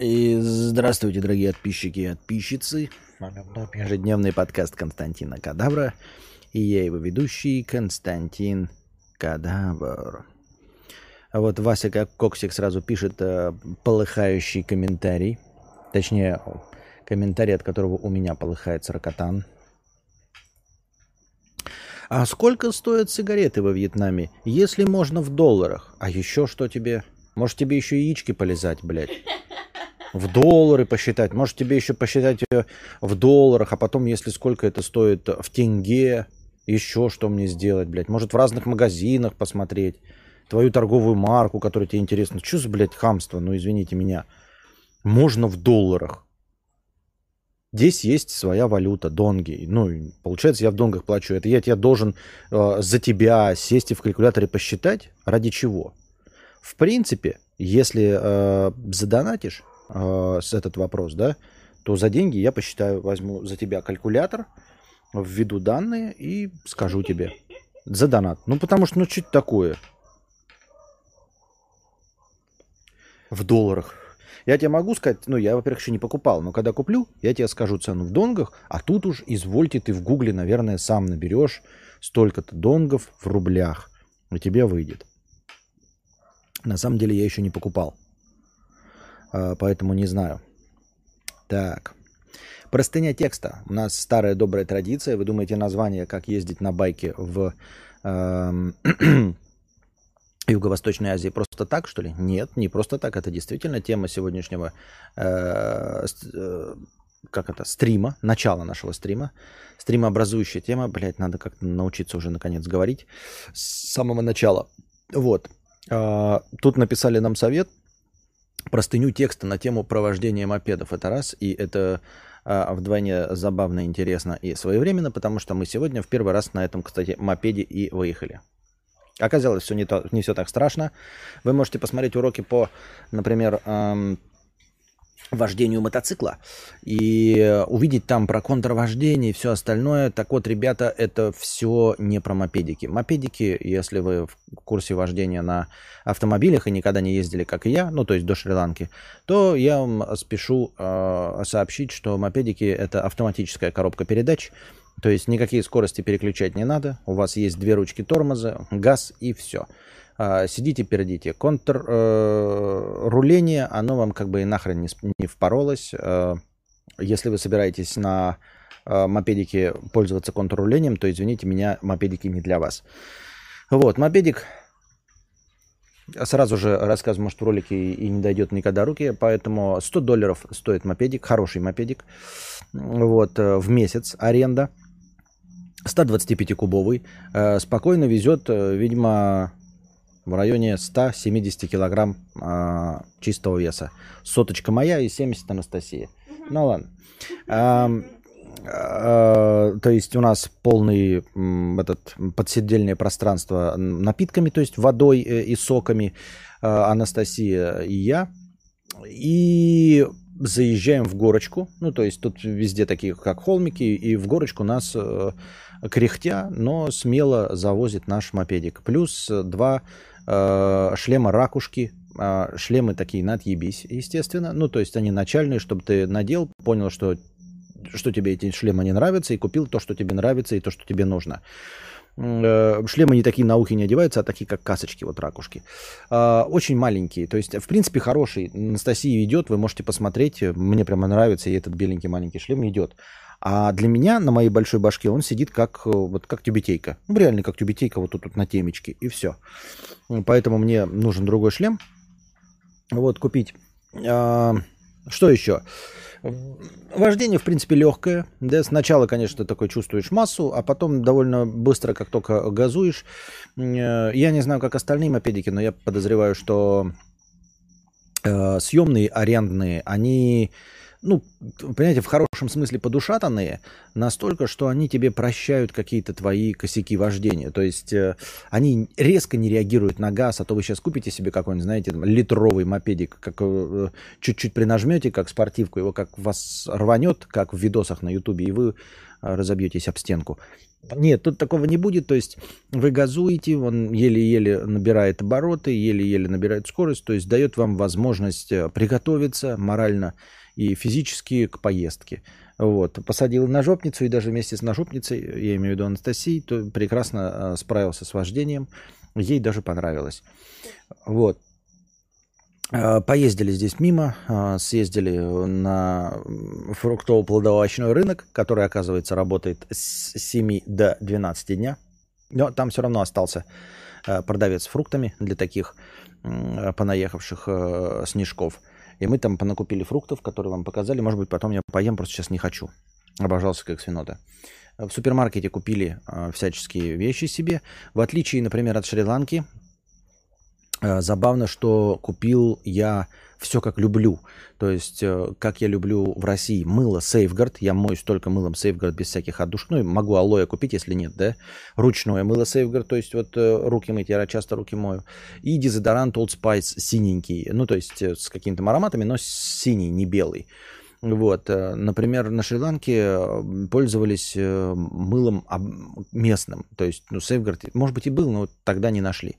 И здравствуйте, дорогие подписчики и подписчицы. Ежедневный подкаст Константина Кадавра. И я его ведущий Константин Кадавр. А вот Вася как Коксик сразу пишет э, полыхающий комментарий. Точнее, комментарий, от которого у меня полыхает саркотан. А сколько стоят сигареты во Вьетнаме, если можно в долларах? А еще что тебе? Может тебе еще яички полезать, блядь? В доллары посчитать. Может, тебе еще посчитать ее в долларах, а потом, если сколько это стоит в тенге, еще что мне сделать, блядь. Может, в разных магазинах посмотреть. Твою торговую марку, которая тебе интересна. Что за, блядь, хамство? Ну, извините меня. Можно в долларах. Здесь есть своя валюта, донги. Ну, получается, я в донгах плачу. Это я тебе должен э, за тебя сесть и в калькуляторе посчитать? Ради чего? В принципе, если э, задонатишь, э, с этот вопрос, да, то за деньги я посчитаю, возьму за тебя калькулятор, введу данные и скажу тебе за донат. Ну, потому что, ну, что такое? В долларах. Я тебе могу сказать, ну, я, во-первых, еще не покупал, но когда куплю, я тебе скажу цену в донгах, а тут уж, извольте, ты в гугле, наверное, сам наберешь столько-то донгов в рублях, и тебе выйдет. На самом деле я еще не покупал. А, поэтому не знаю. Так. Простыня текста. У нас старая добрая традиция. Вы думаете, название «Как ездить на байке в э, Юго-Восточной Азии» просто так, что ли? Нет, не просто так. Это действительно тема сегодняшнего э, э, как это, стрима, начало нашего стрима. Стримообразующая тема. Блять, надо как-то научиться уже наконец говорить с самого начала. Вот. Э, тут написали нам совет – простыню текста на тему провождения мопедов. Это раз, и это а, вдвойне забавно, интересно и своевременно, потому что мы сегодня в первый раз на этом, кстати, мопеде и выехали. Оказалось, все не, то, не все так страшно. Вы можете посмотреть уроки по, например, эм, вождению мотоцикла и увидеть там про контрвождение и все остальное. Так вот, ребята, это все не про мопедики. Мопедики, если вы в курсе вождения на автомобилях и никогда не ездили, как и я, ну, то есть до Шри-Ланки, то я вам спешу э, сообщить, что мопедики это автоматическая коробка передач, то есть никакие скорости переключать не надо. У вас есть две ручки тормоза, газ и все. А, сидите, пердите. Контрруление, э, оно вам как бы и нахрен не, не впоролось. Э, если вы собираетесь на э, мопедике пользоваться контррулением, то, извините меня, мопедики не для вас. Вот, мопедик Сразу же рассказываю, может, в ролике и не дойдет никогда руки, поэтому 100 долларов стоит мопедик, хороший мопедик, вот, в месяц аренда, 125-кубовый, спокойно везет, видимо, в районе 170 килограмм а, чистого веса. Соточка моя и 70 Анастасия. Угу. Ну ладно. А, а, то есть у нас полный этот подседельное пространство напитками, то есть водой э, и соками. А, Анастасия и я. И заезжаем в горочку. Ну, то есть тут везде такие, как холмики, и в горочку нас э, кряхтя, но смело завозит наш мопедик. Плюс два шлема ракушки, э, шлемы такие на отъебись, естественно. Ну, то есть они начальные, чтобы ты надел, понял, что, что тебе эти шлемы не нравятся, и купил то, что тебе нравится, и то, что тебе нужно. Э, шлемы не такие на ухе не одеваются, а такие, как касочки, вот ракушки. Э, очень маленькие. То есть, в принципе, хороший. Анастасия идет, вы можете посмотреть. Мне прямо нравится, и этот беленький маленький шлем идет. А для меня на моей большой башке он сидит как, э, вот, как тюбетейка. Ну, реально как тюбетейка вот тут вот на темечке. И все. Поэтому мне нужен другой шлем. Вот, купить. А, что еще? Вождение, в принципе, легкое. Да, сначала, конечно, такой чувствуешь массу, а потом довольно быстро, как только газуешь. Э, я не знаю, как остальные мопедики, но я подозреваю, что э, съемные, арендные, они ну, понимаете, в хорошем смысле подушатанные, настолько, что они тебе прощают какие-то твои косяки вождения. То есть э, они резко не реагируют на газ, а то вы сейчас купите себе какой-нибудь, знаете, там, литровый мопедик, как э, чуть-чуть принажмете, как спортивку, его как вас рванет, как в видосах на ютубе, и вы а, разобьетесь об стенку. Нет, тут такого не будет. То есть вы газуете, он еле-еле набирает обороты, еле-еле набирает скорость. То есть дает вам возможность э, приготовиться морально и физически к поездке. Вот. Посадил на жопницу, и даже вместе с ножопницей, я имею в виду Анастасией, то прекрасно справился с вождением. Ей даже понравилось. Вот. А, поездили здесь мимо, а, съездили на фруктово-плодовочный рынок, который, оказывается, работает с 7 до 12 дня. Но там все равно остался а, продавец с фруктами для таких понаехавших снежков. И мы там понакупили фруктов, которые вам показали. Может быть, потом я поем, просто сейчас не хочу. Обожался как свинота. В супермаркете купили всяческие вещи себе. В отличие, например, от Шри-Ланки, Э, забавно, что купил я все как люблю. То есть, э, как я люблю в России мыло Safeguard. Я моюсь только мылом Safeguard без всяких отдушек. Ну, могу алоэ купить, если нет, да? Ручное мыло Safeguard, то есть вот э, руки мыть, я часто руки мою. И дезодорант Old Spice синенький. Ну, то есть с какими-то ароматами, но синий, не белый. Вот, например, на Шри-Ланке пользовались мылом местным. То есть, ну, Safeguard, может быть, и был, но тогда не нашли.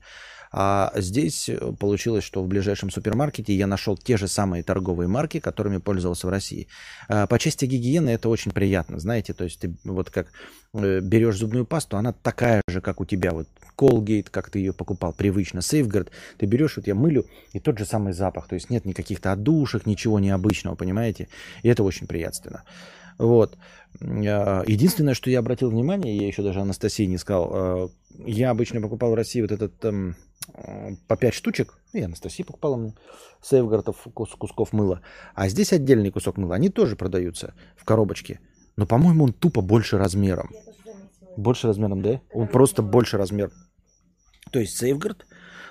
А здесь э, получилось, что в ближайшем супермаркете я нашел те же самые торговые марки, которыми пользовался в России. А, по части гигиены это очень приятно, знаете, то есть ты вот как э, берешь зубную пасту, она такая же, как у тебя, вот Colgate, как ты ее покупал привычно, Safeguard, ты берешь, вот я мылю, и тот же самый запах, то есть нет никаких-то отдушек, ничего необычного, понимаете, и это очень приятственно. Вот. А, единственное, что я обратил внимание, я еще даже Анастасии не сказал, а, я обычно покупал в России вот этот эм, по 5 штучек, и Анастасия покупала мне сейфгардов кусков мыла. А здесь отдельный кусок мыла. Они тоже продаются в коробочке. Но, по-моему, он тупо больше размером. Больше размером, да? Он просто больше размер. То есть сейфгард,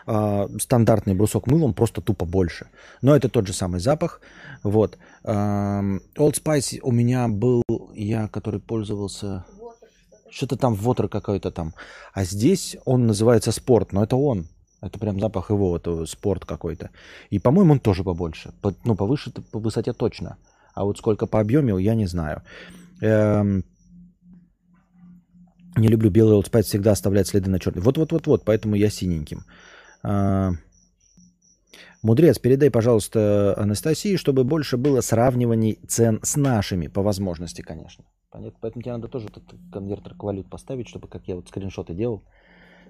э, стандартный брусок мыла, он просто тупо больше. Но это тот же самый запах. Вот. Э, Old Spice у меня был, я, который пользовался... Что-то там, вотер какой-то там. А здесь он называется спорт, но это он. Это прям запах его, это спорт какой-то. И, по-моему, он тоже побольше. По, ну, повыше по высоте точно. А вот сколько по объеме, я не знаю. Эм... Не люблю белый Old Spice, всегда оставляет следы на черный. Вот-вот-вот-вот, поэтому я синеньким. А... Мудрец, передай, пожалуйста, Анастасии, чтобы больше было сравниваний цен с нашими, по возможности, конечно. Понятно? Поэтому тебе надо тоже этот конвертер к валют поставить, чтобы, как я вот скриншоты делал.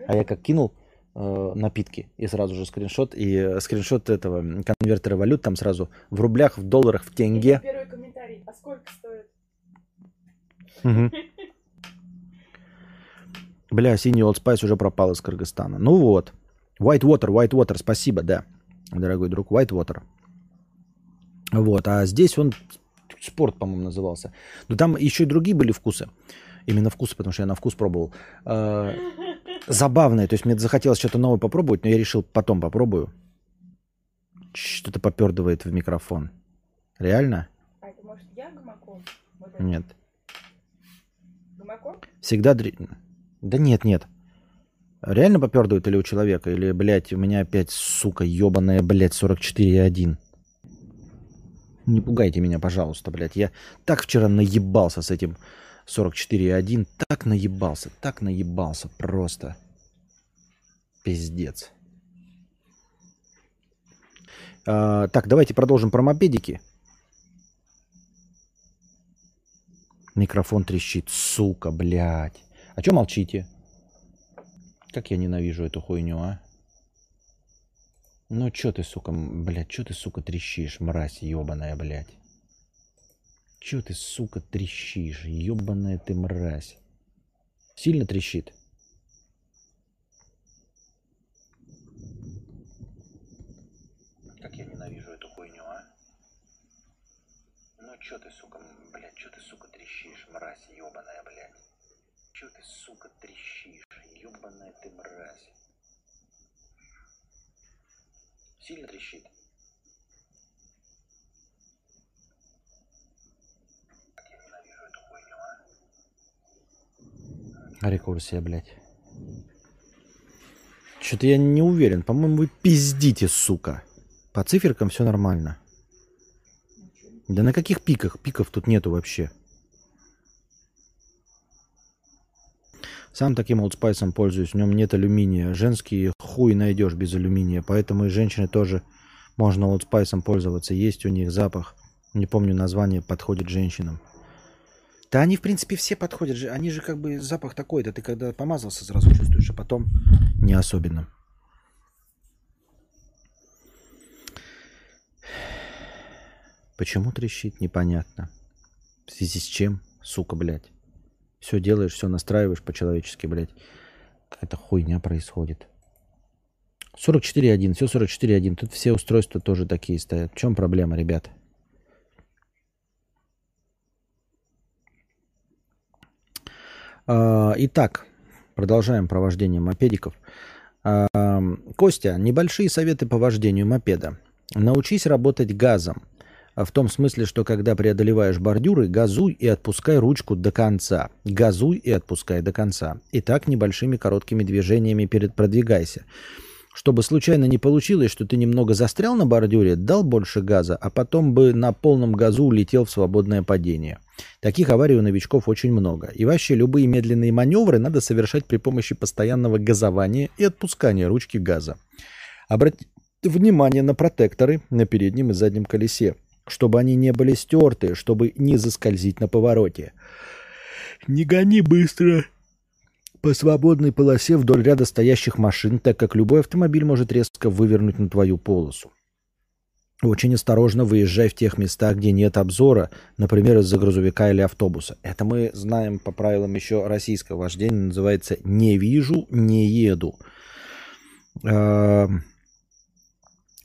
А я как кинул, э, напитки и сразу же скриншот и э, скриншот этого конвертера валют там сразу в рублях, в долларах, в тенге. Первый комментарий. А сколько стоит? Угу. Бля, синий Old Spice уже пропал из Кыргызстана. Ну вот. White Water, White Water, спасибо, да, дорогой друг, White Water. Вот, а здесь он спорт, по-моему, назывался. Но там еще и другие были вкусы. Именно вкусы, потому что я на вкус пробовал. Забавное. То есть мне захотелось что-то новое попробовать, но я решил потом попробую. Что-то попердывает в микрофон. Реально? А это может я гамаком? Вот Нет. Гамаком? Всегда... Да нет, нет. Реально попердывает или у человека? Или, блядь, у меня опять, сука, ебаная, блядь, 44,1. Не пугайте меня, пожалуйста, блядь. Я так вчера наебался с этим 44.1 так наебался, так наебался просто. Пиздец. А, так, давайте продолжим про мопедики. Микрофон трещит, сука, блядь. А чё молчите? Как я ненавижу эту хуйню, а? Ну чё ты, сука, блядь, чё ты, сука, трещишь, мразь ебаная, блядь? Чё ты, сука, трещишь? Ёбаная ты мразь. Сильно трещит? Как я ненавижу эту хуйню, а? Ну чё ты, сука, блядь, чё ты, сука, трещишь, мразь ёбаная, блядь? Чё ты, сука, трещишь? Ёбаная ты мразь. Сильно трещит? Рекурсия, блядь. Что-то я не уверен. По-моему, вы пиздите, сука. По циферкам все нормально. Да на каких пиках? Пиков тут нету вообще. Сам таким олдспайсом пользуюсь, в нем нет алюминия. Женский хуй найдешь без алюминия, поэтому и женщины тоже можно олдспайсом пользоваться. Есть у них запах, не помню название, подходит женщинам. Да они, в принципе, все подходят же. Они же как бы запах такой-то. Ты когда помазался, сразу чувствуешь, а потом не особенно. Почему трещит, непонятно. В связи с чем, сука, блядь. Все делаешь, все настраиваешь по-человечески, блядь. Какая-то хуйня происходит. 44.1, все 44.1. Тут все устройства тоже такие стоят. В чем проблема, ребят? Итак, продолжаем провождение мопедиков. А, Костя, небольшие советы по вождению мопеда. Научись работать газом. В том смысле, что когда преодолеваешь бордюры, газуй и отпускай ручку до конца. Газуй и отпускай до конца. И так небольшими короткими движениями перед продвигайся. Чтобы случайно не получилось, что ты немного застрял на бордюре, дал больше газа, а потом бы на полном газу улетел в свободное падение. Таких аварий у новичков очень много. И вообще любые медленные маневры надо совершать при помощи постоянного газования и отпускания ручки газа. Обратите внимание на протекторы на переднем и заднем колесе, чтобы они не были стерты, чтобы не заскользить на повороте. Не гони быстро, по свободной полосе вдоль ряда стоящих машин, так как любой автомобиль может резко вывернуть на твою полосу. Очень осторожно выезжай в тех местах, где нет обзора, например, из-за грузовика или автобуса. Это мы знаем по правилам еще российского вождения, называется «не вижу, не еду».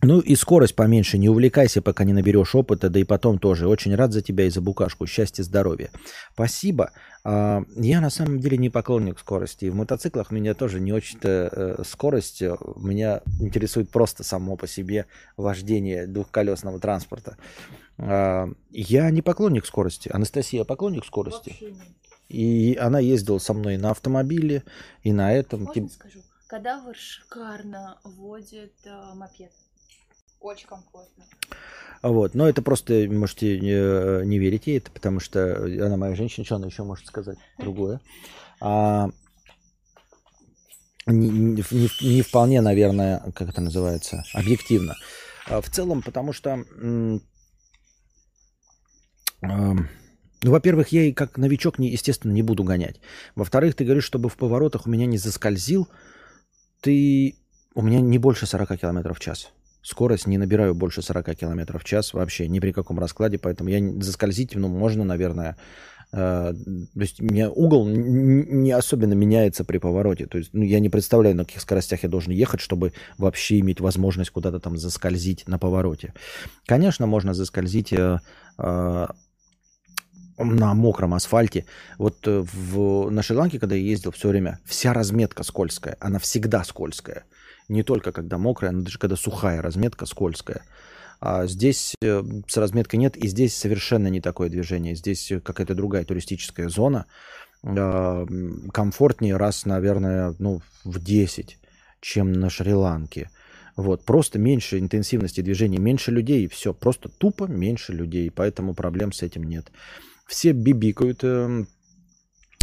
Ну и скорость поменьше, не увлекайся, пока не наберешь опыта, да и потом тоже. Очень рад за тебя и за букашку. Счастья, здоровья. Спасибо. А, я на самом деле не поклонник скорости. В мотоциклах меня тоже не очень-то э, скорость. Меня интересует просто само по себе вождение двухколесного транспорта. А, я не поклонник скорости. Анастасия поклонник скорости. И она ездила со мной на автомобиле и на этом. Можно скажу? Кадавр шикарно водит э, мопед. Очень комфортно. Вот. Но это просто можете не, не верить ей, это потому что она моя женщина, что она еще может сказать другое. А, не, не, не вполне, наверное, как это называется, объективно. А в целом, потому что, ну, во-первых, я и как новичок, не, естественно, не буду гонять. Во-вторых, ты говоришь, чтобы в поворотах у меня не заскользил, ты... У меня не больше 40 км в час скорость не набираю больше 40 км в час вообще, ни при каком раскладе, поэтому я заскользить, ну, можно, наверное, э, то есть у меня угол не особенно меняется при повороте. То есть ну, я не представляю, на каких скоростях я должен ехать, чтобы вообще иметь возможность куда-то там заскользить на повороте. Конечно, можно заскользить э, э, на мокром асфальте. Вот э, в, на Шри-Ланке, когда я ездил все время, вся разметка скользкая. Она всегда скользкая. Не только когда мокрая, но даже когда сухая разметка, скользкая. А здесь э, с разметкой нет, и здесь совершенно не такое движение. Здесь какая-то другая туристическая зона. А, комфортнее раз, наверное, ну, в 10, чем на Шри-Ланке. Вот, просто меньше интенсивности движения, меньше людей, и все. Просто тупо меньше людей, поэтому проблем с этим нет. Все бибикают, эм,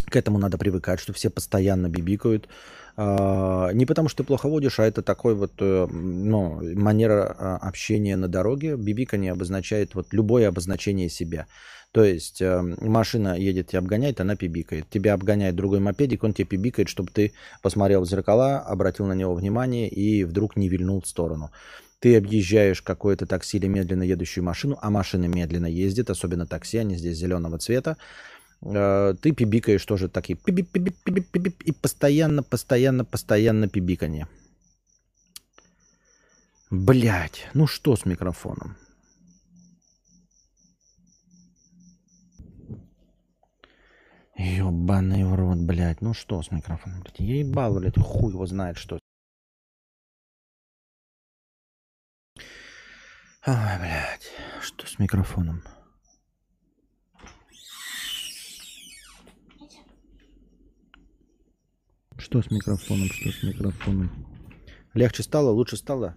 к этому надо привыкать, что все постоянно бибикают. А, не потому, что ты плохо водишь, а это такой вот, э, ну, манера а, общения на дороге. Бибикание обозначает вот любое обозначение себя. То есть э, машина едет тебя обгоняет, она пибикает. Тебя обгоняет другой мопедик, он тебе пибикает, чтобы ты посмотрел в зеркала, обратил на него внимание и вдруг не вильнул в сторону. Ты объезжаешь какое-то такси или медленно едущую машину, а машина медленно ездит, особенно такси, они здесь зеленого цвета. Э, ты пибикаешь тоже такие пибип, пибип, пибип, пибип, и постоянно, постоянно, постоянно пибиканье. Блять, ну что с микрофоном? Ёбаный в рот, блядь. Ну что с микрофоном? Блядь, я ебал, блядь, хуй его знает, что. Ой, блядь, что с микрофоном? Что с микрофоном, что с микрофоном? Легче стало, лучше стало?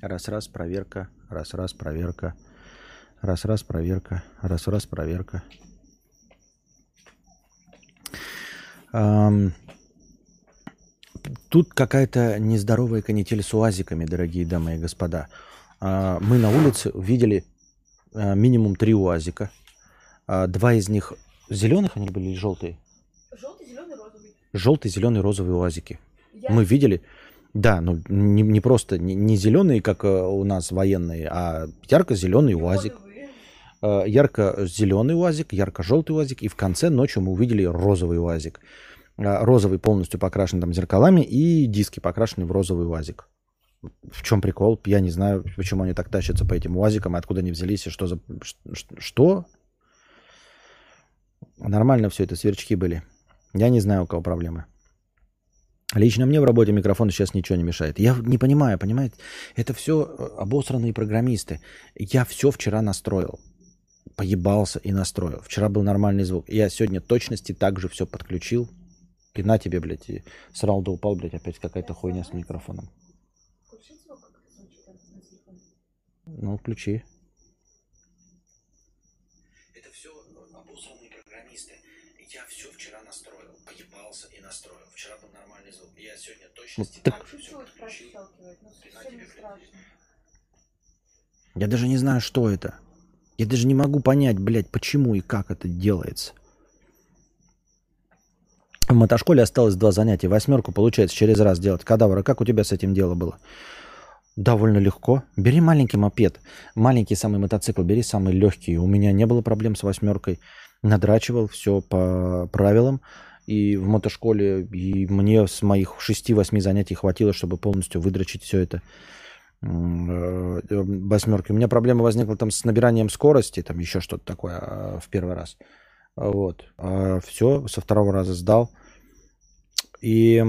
Раз-раз, проверка, раз-раз, проверка, раз-раз, проверка, раз-раз, проверка. Эм, тут какая-то нездоровая канитель с уазиками, дорогие дамы и господа. А, мы на улице видели а, минимум три уазика. А, два из них зеленых они были или желтые? Розовый. Желтый, зеленый, розовый уазики. Я... Мы видели, да, ну не, не просто не, не зеленые, как э, у нас военные, а ярко-зеленый уазик. Э, ярко-зеленый УАЗик, ярко-желтый УАЗик, и в конце ночью мы увидели розовый УАЗик. Э, Розовый полностью покрашен там зеркалами, и диски покрашены в розовый УАЗик. В чем прикол? Я не знаю, почему они так тащатся по этим УАЗикам, откуда они взялись, и что за... Что? Нормально все это, сверчки были. Я не знаю, у кого проблемы. Лично мне в работе микрофон сейчас ничего не мешает. Я не понимаю, понимаете? Это все обосранные программисты. Я все вчера настроил. Поебался и настроил. Вчера был нормальный звук. Я сегодня точности также все подключил. И на тебе, блядь, и срал да упал, блядь, опять какая-то хуйня с микрофоном. Включи звук, как это звучит там на телефоне. Ну, включи. Это все обосранные программисты. Я все вчера настроил. Поебался и настроил. Вчера был нормальный звук. Я сегодня точности А также все чуть-чуть подключил. прощелкивает, ну совсем не страшно. Я даже не знаю, что это. Я даже не могу понять, блядь, почему и как это делается. В мотошколе осталось два занятия. Восьмерку получается через раз делать. Кадавра, как у тебя с этим дело было? Довольно легко. Бери маленький мопед. Маленький самый мотоцикл, бери самый легкий. У меня не было проблем с восьмеркой. Надрачивал все по правилам. И в мотошколе, и мне с моих 6-8 занятий хватило, чтобы полностью выдрочить все это э, восьмерки. У меня проблема возникла там с набиранием скорости, там еще что-то такое а, в первый раз. Вот. все, со второго раза сдал. И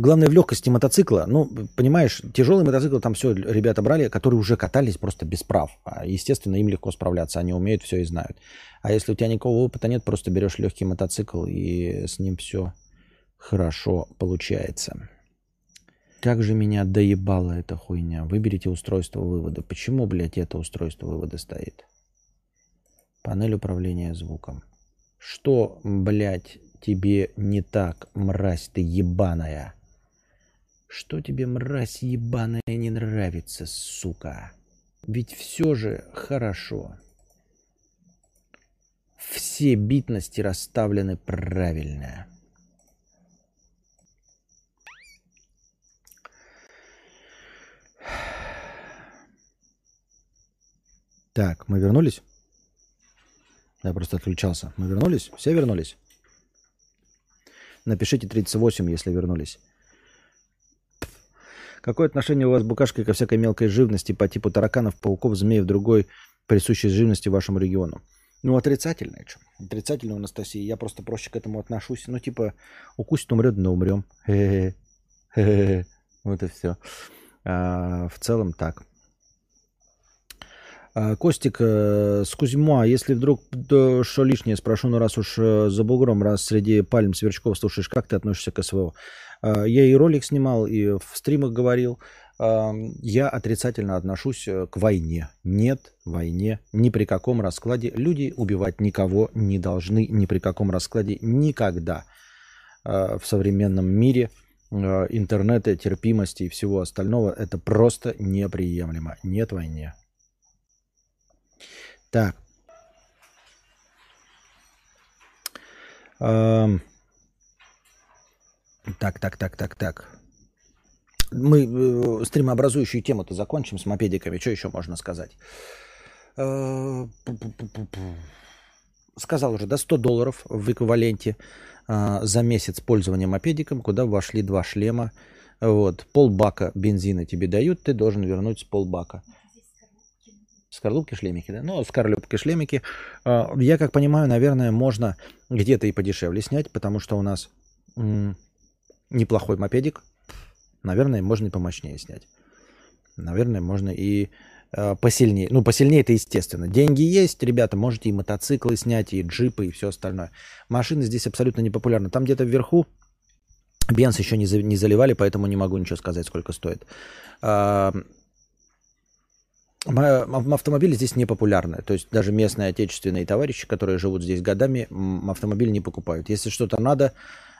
главное в легкости мотоцикла. Ну, понимаешь, тяжелый мотоцикл там все ребята брали, которые уже катались просто без прав. А, Естественно, им легко справляться, они умеют все и знают. А если у тебя никакого опыта нет, просто берешь легкий мотоцикл и с ним все хорошо получается. Как же меня доебала эта хуйня. Выберите устройство вывода. Почему, блядь, это устройство вывода стоит? Панель управления звуком. Что, блядь, тебе не так, мразь ты ебаная? Что тебе, мразь ебаная, не нравится, сука? Ведь все же хорошо. Все битности расставлены правильно. Так, мы вернулись? Я просто отключался. Мы вернулись? Все вернулись? Напишите 38, если вернулись. Какое отношение у вас, букашка, ко всякой мелкой живности по типу тараканов, пауков, змеев, другой присущей живности вашему региону? Ну, отрицательное. Что? Отрицательное у Анастасии. Я просто проще к этому отношусь. Ну, типа, укусит, умрет, но умрем. Вот и все. А, в целом так. А, Костик э, с Кузьма, если вдруг что лишнее спрошу, ну раз уж э, за бугром, раз среди пальм сверчков слушаешь, как ты относишься к СВО? А, Я и ролик снимал, и в стримах говорил. Я отрицательно отношусь э, к войне. Нет войне ни при каком раскладе. Люди убивать никого не должны ни при каком раскладе никогда А, в современном мире интернета, терпимости и всего остального. Это просто неприемлемо. Нет войне. Так. Ам. Так, так, так, так, так. Мы э, стримообразующую тему-то закончим с мопедиками. Что еще можно сказать? Э. Сказал уже, да, 100 долларов в эквиваленте а, за месяц пользования мопедиком, куда вошли два шлема. Вот, полбака бензина тебе дают, ты должен вернуть с полбака. Скорлупки, шлемики, да? Ну, скорлупки, шлемики. А, Я как понимаю, наверное, можно где-то и подешевле снять, потому что у нас неплохой мопедик. Наверное, можно и помощнее снять. Наверное, можно и э, посильнее. Ну, посильнее это естественно. Деньги есть, ребята, можете и мотоциклы снять, и джипы, и все остальное. Машины здесь абсолютно не популярны. Там где-то вверху Бенз еще не, за- не заливали, поэтому не могу ничего сказать, сколько стоит. А, Автомобили здесь не популярны. То есть даже местные отечественные товарищи, которые живут здесь годами, автомобиль не покупают. Если что-то надо,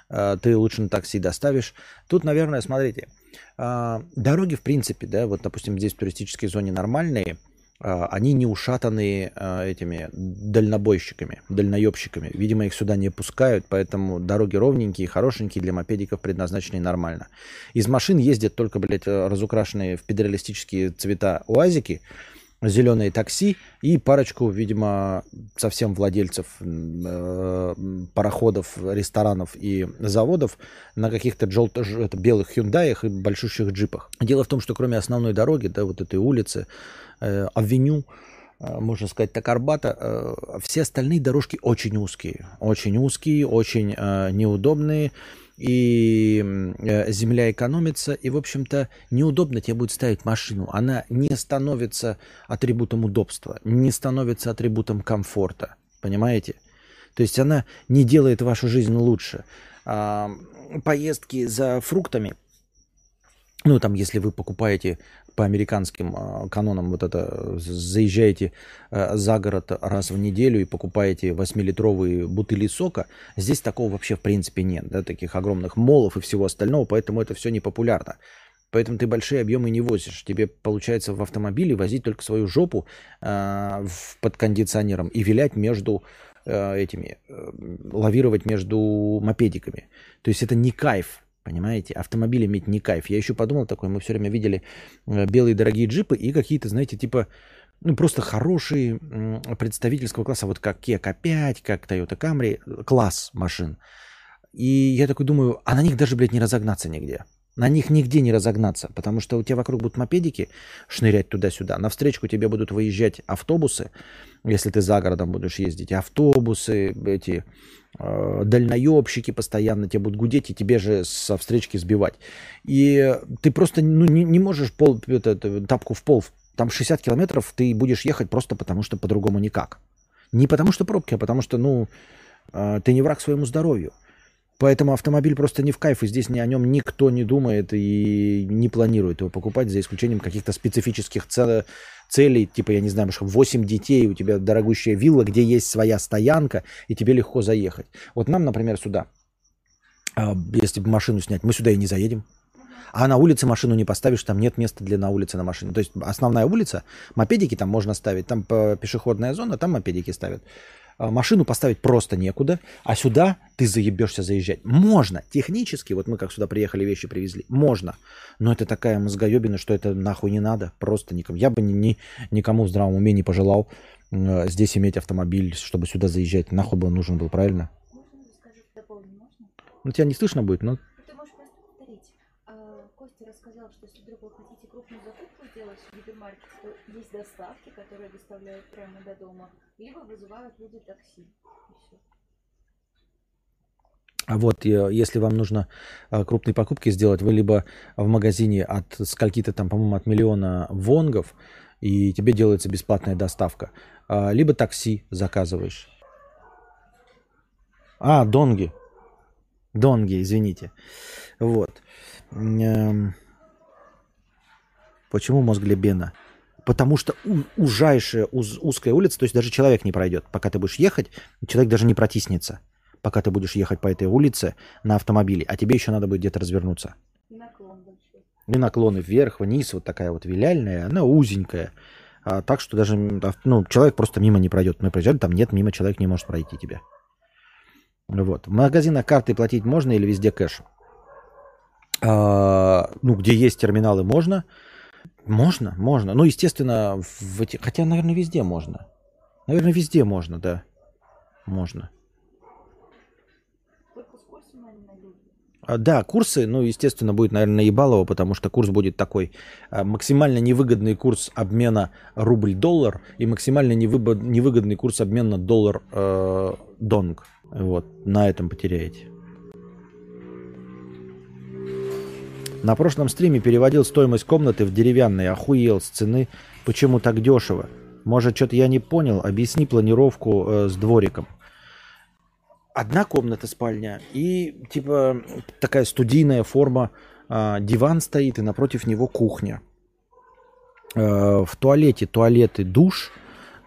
э, ты лучше на такси доставишь. Тут, наверное, смотрите, э, дороги, в принципе, да, вот, допустим, здесь в туристической зоне нормальные, э, они не ушатанные э, этими дальнобойщиками, дальноебщиками. Видимо, их сюда не пускают, поэтому дороги ровненькие, хорошенькие, для мопедиков предназначены нормально. Из машин ездят только, блядь, разукрашенные в педералистические цвета уазики, зеленые такси и парочку, видимо, совсем владельцев э, пароходов, ресторанов и заводов на каких-то желто белых хюндаях и большущих джипах. Дело в том, что кроме основной дороги, да, вот этой улицы, э, авеню, можно сказать так, Арбата, э, все остальные дорожки очень узкие. Очень узкие, очень э, неудобные и э, земля экономится, и, в общем-то, неудобно тебе будет ставить машину. Она не становится атрибутом удобства, не становится атрибутом комфорта. Понимаете? То есть она не делает вашу жизнь лучше. А, поездки за фруктами, ну, там, если вы покупаете по американским э, канонам вот это, заезжаете э, за город раз в неделю и покупаете 8-литровые бутыли сока, здесь такого вообще в принципе нет, да, таких огромных молов и всего остального, поэтому это все не популярно. Поэтому ты большие объемы не возишь. Тебе получается в автомобиле возить только свою жопу э, под кондиционером и вилять между э, этими, э, лавировать между мопедиками. То есть это не кайф. Понимаете? Автомобиль иметь не кайф. Я еще подумал такой, мы все время видели э, белые дорогие джипы и какие-то, знаете, типа, ну, просто хорошие представительского класса, вот как Kia K5, как Toyota Camry, класс машин. И я такой думаю, а на них даже, блядь, не разогнаться нигде. На них нигде не разогнаться, потому что у тебя вокруг будут мопедики шнырять туда-сюда. На встречку тебе будут выезжать автобусы, если ты за городом будешь ездить. Автобусы, эти э, дальноебщики постоянно тебе будут гудеть и тебе же со встречки сбивать. И ты просто ну, не, не можешь пол, это, тапку в пол. Там 60 километров ты будешь ехать просто потому, что по-другому никак. Не потому, что пробки, а потому что, ну, э, ты не враг своему здоровью. Поэтому автомобиль просто не в кайф, и здесь о нем никто не думает и не планирует его покупать, за исключением каких-то специфических целей, типа, я не знаю, 8 детей, у тебя дорогущая вилла, где есть своя стоянка, и тебе легко заехать. Вот нам, например, сюда, а, если бы машину снять, мы сюда и не заедем. А на улице машину не поставишь, там нет места для на улице на машине. То есть основная улица, мопедики там можно ставить, там пешеходная зона, там мопедики ставят. А, машину поставить просто некуда, а сюда ты заебешься заезжать. Можно, технически, вот мы как сюда приехали, вещи привезли, можно, но это такая мозгоебина, что это нахуй не надо, просто никому. Я бы ни, ни, никому в здравом уме не пожелал э, здесь иметь автомобиль, чтобы сюда заезжать. Нахуй бы он нужен был, правильно? Ну, тебя не слышно будет, но сказал, что если вдруг вы хотите крупную закупку сделать в гипермаркет, то есть доставки, которые доставляют прямо до дома, либо вызывают люди такси. А вот если вам нужно а, крупные покупки сделать, вы либо в магазине от скольки-то там, по-моему, от миллиона вонгов, и тебе делается бесплатная доставка, а, либо такси заказываешь. А, донги. Донги, извините. Вот. Почему мозг Лебена? Потому что ужайшая уз, узкая улица, то есть даже человек не пройдет. Пока ты будешь ехать, человек даже не протиснется, пока ты будешь ехать по этой улице на автомобиле, а тебе еще надо будет где-то развернуться. И наклон большой. И наклоны вверх, вниз, вот такая вот виляльная, она узенькая. А, так что даже ну, человек просто мимо не пройдет. Мы проезжали, там нет, мимо человек не может пройти тебя. Вот. В магазинах карты платить можно или везде кэш? А, ну, где есть терминалы, можно. Можно, можно. Ну, естественно, в эти... хотя, наверное, везде можно. Наверное, везде можно, да. Можно. А, да, курсы, ну, естественно, будет, наверное, наебалово, потому что курс будет такой а, максимально невыгодный курс обмена рубль-доллар и максимально невыгодный курс обмена доллар-донг. Э, вот, на этом потеряете. На прошлом стриме переводил стоимость комнаты в деревянные, охуел с цены. Почему так дешево? Может, что-то я не понял? Объясни планировку э, с двориком. Одна комната спальня и типа такая студийная форма. Э, диван стоит и напротив него кухня. Э, в туалете туалет и душ,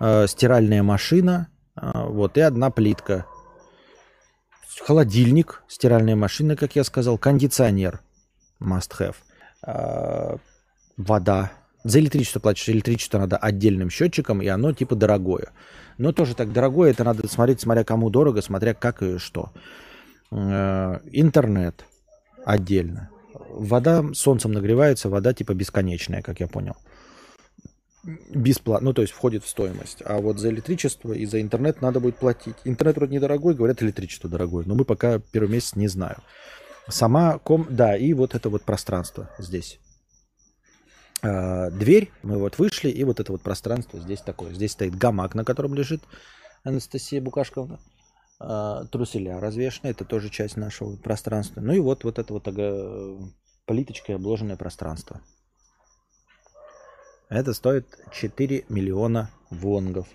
э, стиральная машина, э, вот и одна плитка холодильник, стиральная машина, как я сказал, кондиционер, must have, а, вода. За электричество платишь, электричество надо отдельным счетчиком, и оно типа дорогое. Но тоже так дорогое, это надо смотреть, смотря кому дорого, смотря как и что. Э, интернет отдельно. Вода солнцем нагревается, вода типа бесконечная, как я понял. Бесплатно, ну то есть входит в стоимость. А вот за электричество и за интернет надо будет платить. Интернет вроде недорогой, говорят, электричество дорогое. Но мы пока первый месяц не знаю. Сама ком, да, и вот это вот пространство здесь. А, дверь, мы вот вышли, и вот это вот пространство здесь такое. Здесь стоит гамак, на котором лежит Анастасия Букашковна. А, труселя развешены, это тоже часть нашего пространства. Ну и вот, вот это вот ага, плиточкой обложенное пространство. Это стоит 4 миллиона вонгов.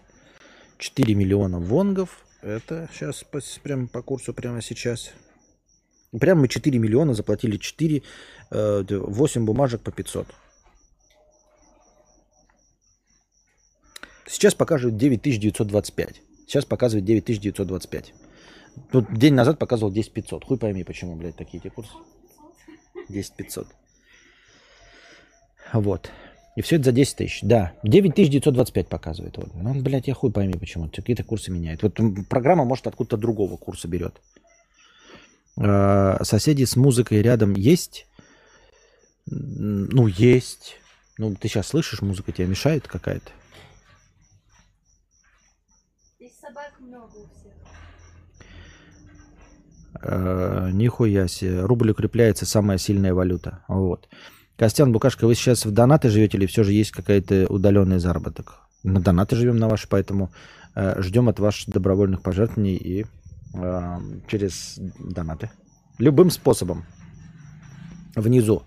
4 миллиона вонгов. Это сейчас прям по курсу прямо сейчас. Прямо мы 4 миллиона заплатили 4, 8 э, бумажек по 500. Сейчас покажет 9925. Сейчас показывает 9925. Тут день назад показывал 10500. Хуй пойми, почему, блядь, такие эти курсы. 10500. Вот. И все это за 10 тысяч. Да, 9925 показывает. Вот. Ну, блядь, я хуй пойми, почему. Какие-то курсы меняют. Вот программа, может, откуда-то другого курса берет. А, соседи с музыкой рядом есть? Ну, есть. Ну, ты сейчас слышишь, музыка тебе мешает какая-то? собак много у всех. Э, нихуя себе. Рубль укрепляется, самая сильная валюта. Вот. Костян Букашка, вы сейчас в донаты живете или все же есть какая-то удаленный заработок? На донаты живем на ваши, поэтому э, ждем от ваших добровольных пожертвований и э, через донаты. Любым способом. Внизу.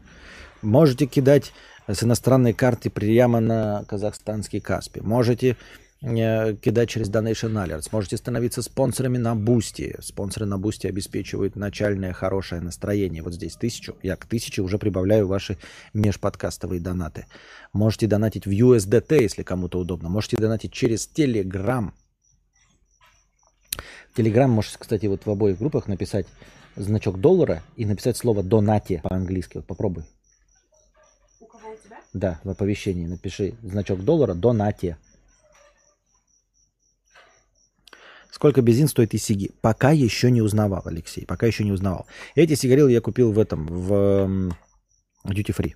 Можете кидать с иностранной карты прямо на казахстанский Каспи. Можете Э, кидать через Donation Alerts. Можете становиться спонсорами на Бусти. Спонсоры на Бусти обеспечивают начальное хорошее настроение. Вот здесь тысячу. Я к тысяче уже прибавляю ваши межподкастовые донаты. Можете донатить в USDT, если кому-то удобно. Можете донатить через Telegram. Telegram можете, кстати, вот в обоих группах написать значок доллара и написать слово «донате» по-английски. Вот попробуй. У кого у тебя? Да, в оповещении напиши значок доллара «донате». Сколько бензин стоит и сиги? Пока еще не узнавал, Алексей. Пока еще не узнавал. Эти сигареты я купил в этом, в Duty Free.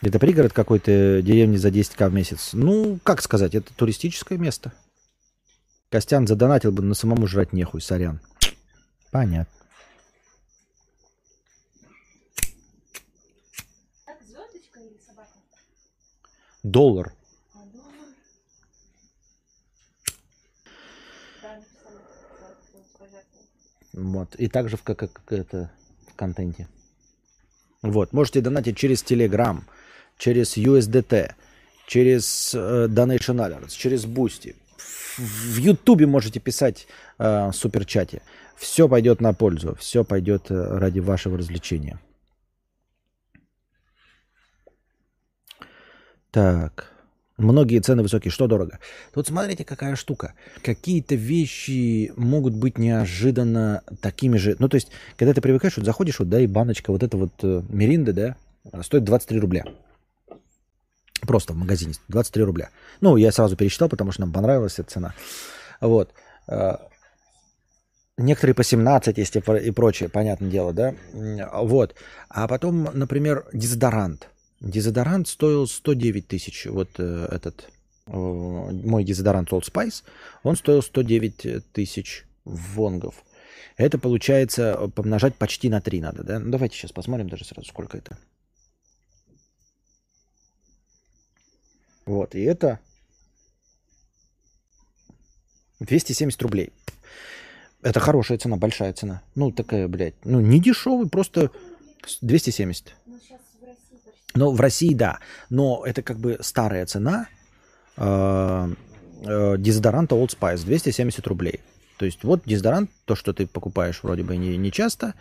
Это пригород какой-то деревни за 10к в месяц. Ну, как сказать, это туристическое место. Костян задонатил бы, но самому жрать нехуй, сорян. Понятно. Доллар. Вот. И также в, как, как это, в контенте. Вот. Можете донатить через Telegram, через USDT, через э, Donation Alerts, через Boosty. В Ютубе можете писать э, суперчате. Все пойдет на пользу, все пойдет э, ради вашего развлечения. Так. Многие цены высокие. Что дорого? Тут смотрите, какая штука. Какие-то вещи могут быть неожиданно такими же. Ну, то есть, когда ты привыкаешь, вот заходишь, вот, да, и баночка, вот это вот э, меринда, да, стоит 23 рубля. Просто в магазине 23 рубля. Ну, я сразу пересчитал, потому что нам понравилась эта цена. Вот. Э, некоторые по 17 есть и прочее, понятное дело, да. Вот. А потом, например, дезодорант – Дезодорант стоил 109 тысяч. Вот э, этот э, мой дезодорант Old Spice, он стоил 109 тысяч вонгов. Это получается помножать почти на 3 надо, да? Ну, давайте сейчас посмотрим даже сразу, сколько это. Вот, и это 270 рублей. Это хорошая цена, большая цена. Ну, такая, блядь, ну, не дешевый, просто 270. Ну, в России, да. Но это как бы старая цена э, э, дезодоранта Old Spice, 270 рублей. То есть вот дезодорант, то, что ты покупаешь вроде бы не, не часто.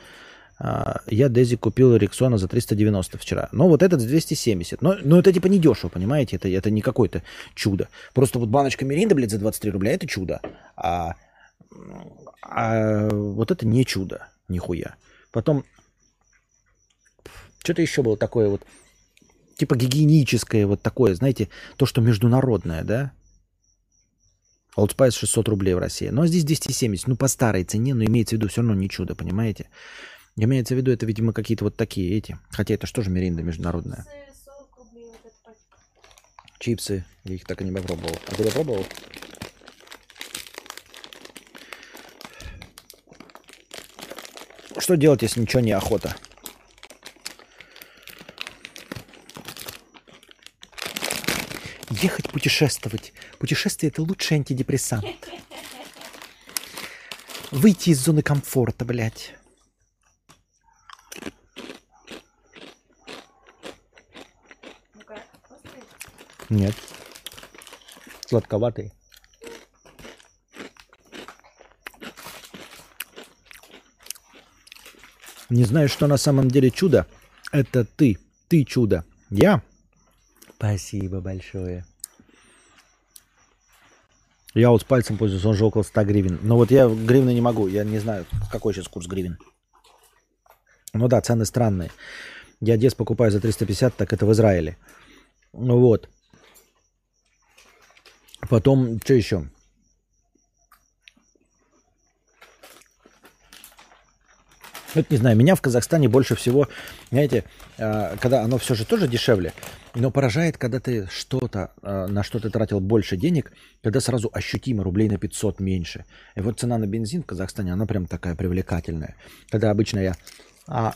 Э, я Дези купил Рексона за 390 вчера. Но вот этот за 270. Но, но это типа не дешево, понимаете? Это, это не какое-то чудо. Просто вот баночка Меринда, блядь, за 23 рубля, это чудо. А а вот это не чудо, нихуя. Потом, что-то еще было такое вот, типа гигиеническое, вот такое, знаете, то, что международное, да? Old Spice 600 рублей в России. Но здесь 270, ну по старой цене, но имеется в виду все равно не чудо, понимаете? Имеется в виду, это, видимо, какие-то вот такие эти. Хотя это что же меринда международная? Чипсы 40 рублей вот эта пачка. Чипсы. Я их так и не попробовал. А ты попробовал? Что делать, если ничего не охота? Ехать путешествовать. Путешествие это лучший антидепрессант. Выйти из зоны комфорта, блядь. Нет. Сладковатый. Не знаю, что на самом деле чудо. Это ты. Ты чудо. Я? Спасибо большое. Я вот с пальцем пользуюсь, он же около 100 гривен. Но вот я гривны не могу, я не знаю, какой сейчас курс гривен. Ну да, цены странные. Я дес покупаю за 350, так это в Израиле. Ну вот. Потом, что еще? Это не знаю, меня в Казахстане больше всего, знаете, э, когда оно все же тоже дешевле, но поражает, когда ты что-то, э, на что ты тратил больше денег, когда сразу ощутимо рублей на 500 меньше. И вот цена на бензин в Казахстане, она прям такая привлекательная. Когда обычно я а,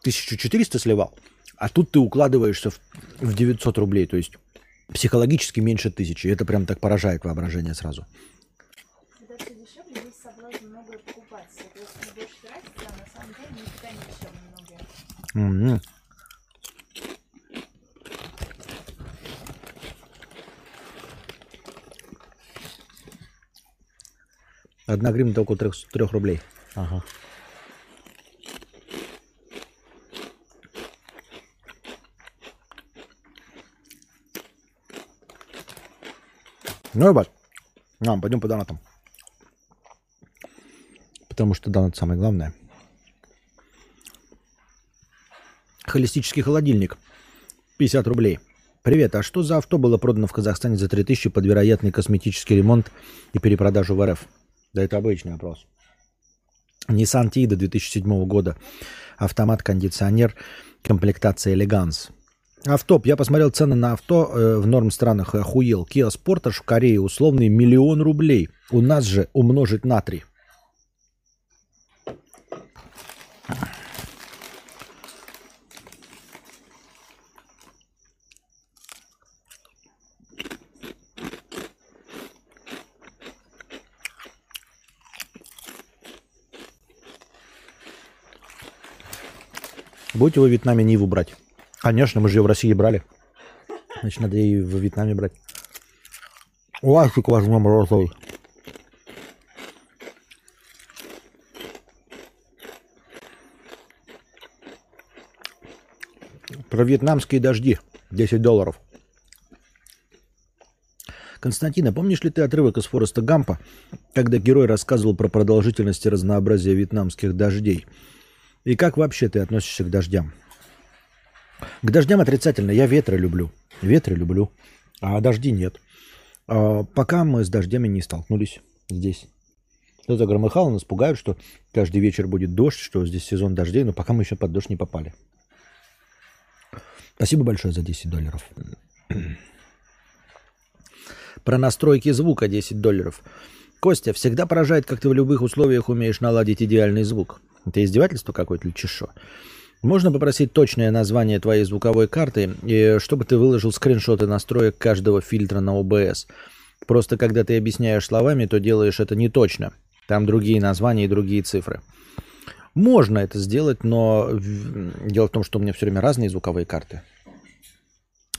1400 сливал, а тут ты укладываешься в 900 рублей, то есть психологически меньше тысячи. Это прям так поражает воображение сразу. Когда все дешевле, есть соблазн многое покупать. Соответственно, больше тратится, на самом деле никогда не дешевле многое. М. Одна гривна около трех, трех рублей. Ага. Ну, ребят, а, пойдем по донатам. Потому что донат самое главное. Холистический холодильник. 50 рублей. Привет, а что за авто было продано в Казахстане за 3000 под вероятный косметический ремонт и перепродажу в РФ? Да это обычный вопрос. Nissan Tiida 2007 года. Автомат, кондиционер, комплектация Elegance. Автоп. Я посмотрел цены на авто э, в норм странах и охуел. Kia Sportage в Корее условный миллион рублей. У нас же умножить на 3. Будете вы в Вьетнаме Ниву брать? Конечно, мы же ее в России брали. Значит, надо и в Вьетнаме брать. Ластик возьмем розовый. Про вьетнамские дожди. 10 долларов. Константина, помнишь ли ты отрывок из Фореста Гампа, когда герой рассказывал про продолжительность и разнообразие вьетнамских дождей? И как вообще ты относишься к дождям? К дождям отрицательно. Я ветры люблю. Ветры люблю. А дожди нет. А, пока мы с дождями не столкнулись здесь. Кто-то громыхал, нас пугают, что каждый вечер будет дождь, что здесь сезон дождей, но пока мы еще под дождь не попали. Спасибо большое за 10 долларов. Про настройки звука 10 долларов. Костя, всегда поражает, как ты в любых условиях умеешь наладить идеальный звук. Это издевательство какое-то или чешо? Можно попросить точное название твоей звуковой карты, и чтобы ты выложил скриншоты настроек каждого фильтра на OBS. Просто когда ты объясняешь словами, то делаешь это не точно. Там другие названия и другие цифры. Можно это сделать, но дело в том, что у меня все время разные звуковые карты.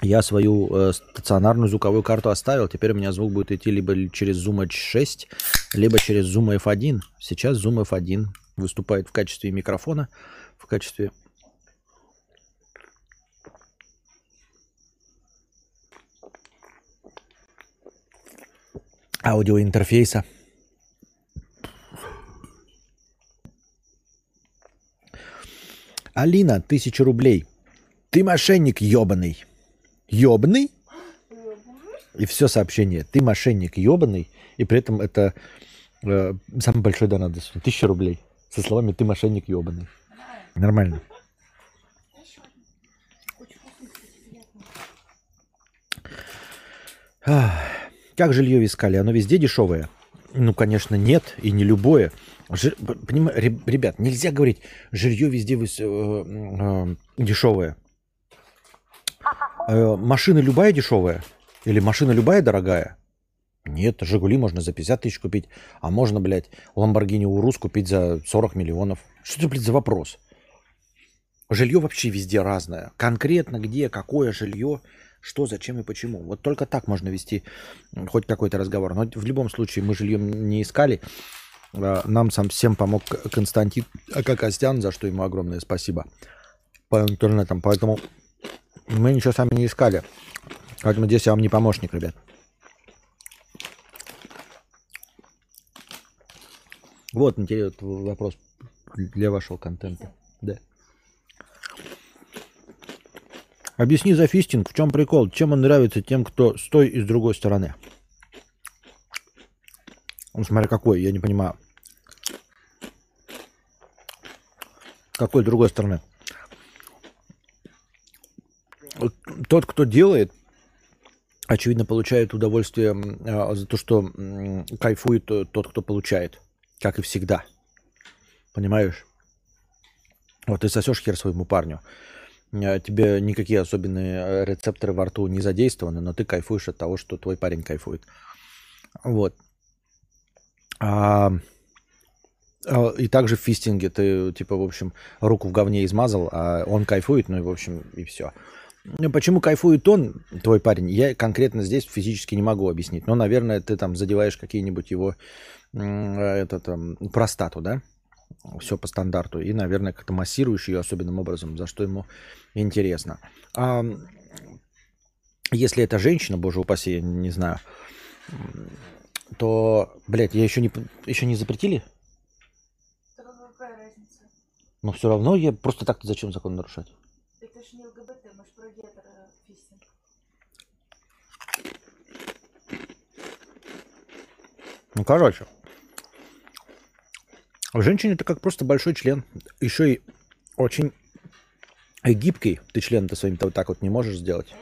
Я свою э, стационарную звуковую карту оставил. Теперь у меня звук будет идти либо через Zoom H6, либо через Zoom F1. Сейчас Zoom F1 выступает в качестве микрофона, в качестве аудиоинтерфейса. Алина, тысяча рублей. Ты мошенник ебаный. Ебаный? И все сообщение. Ты мошенник ебаный. И при этом это э, самый большой донат. Тысяча рублей. Со словами «ты мошенник ебаный». Нормально. Ах, Как жилье в Искале? Оно везде дешевое? Ну, конечно, нет, и не любое. Жи- п- понима- ре- Ребят, нельзя говорить, жилье везде выс- э, э, дешевое. Э, Машина любая дешевая? Или машина любая дорогая? Нет, Жигули можно за 50 тысяч купить, а можно, блядь, Ламборгини Урус купить за 40 миллионов. Что это, блядь, за вопрос? Жилье вообще везде разное. Конкретно где, какое жилье, что, зачем и почему. Вот только так можно вести хоть какой-то разговор. Но в любом случае мы жильем не искали. А, Нам сам всем помог Константин Акакостян, за что ему огромное спасибо по интернетам. Поэтому мы ничего сами не искали. Поэтому здесь я вам не помощник, ребят. Вот интересный вопрос для вашего контента. Да. Объясни за фистинг, в чем прикол, чем он нравится тем, кто с той и с другой стороны. Ну, смотря какой, я не понимаю. Какой другой стороны? Тот, кто делает, очевидно, получает удовольствие а, за то, что кайфует э, тот, кто получает. Как и всегда. Понимаешь? Вот ты сосешь хер своему парню. Э, Тебе никакие особенные э, рецепторы во рту не задействованы, но ты кайфуешь от того, что твой парень кайфует. Вот. А, а, и также в фистинге ты, типа, в общем, руку в говне измазал, а он кайфует, ну и, в общем, и все. Почему кайфует он, твой парень, я конкретно здесь физически не могу объяснить. Но, наверное, ты там задеваешь какие-нибудь его м, это, там, простату, да? Все по стандарту. И, наверное, как-то массируешь ее особенным образом, за что ему интересно. А если это женщина, боже упаси, я не знаю, то, блядь, я еще не, еще не запретили? Так? Но все равно я просто так-то зачем закон нарушать? Это ж не ЛГБТ, ж про гетерофистинг. Ну, короче. У женщины это как просто большой член. Еще и очень гибкий. Ты член-то своим вот так вот не можешь сделать. А.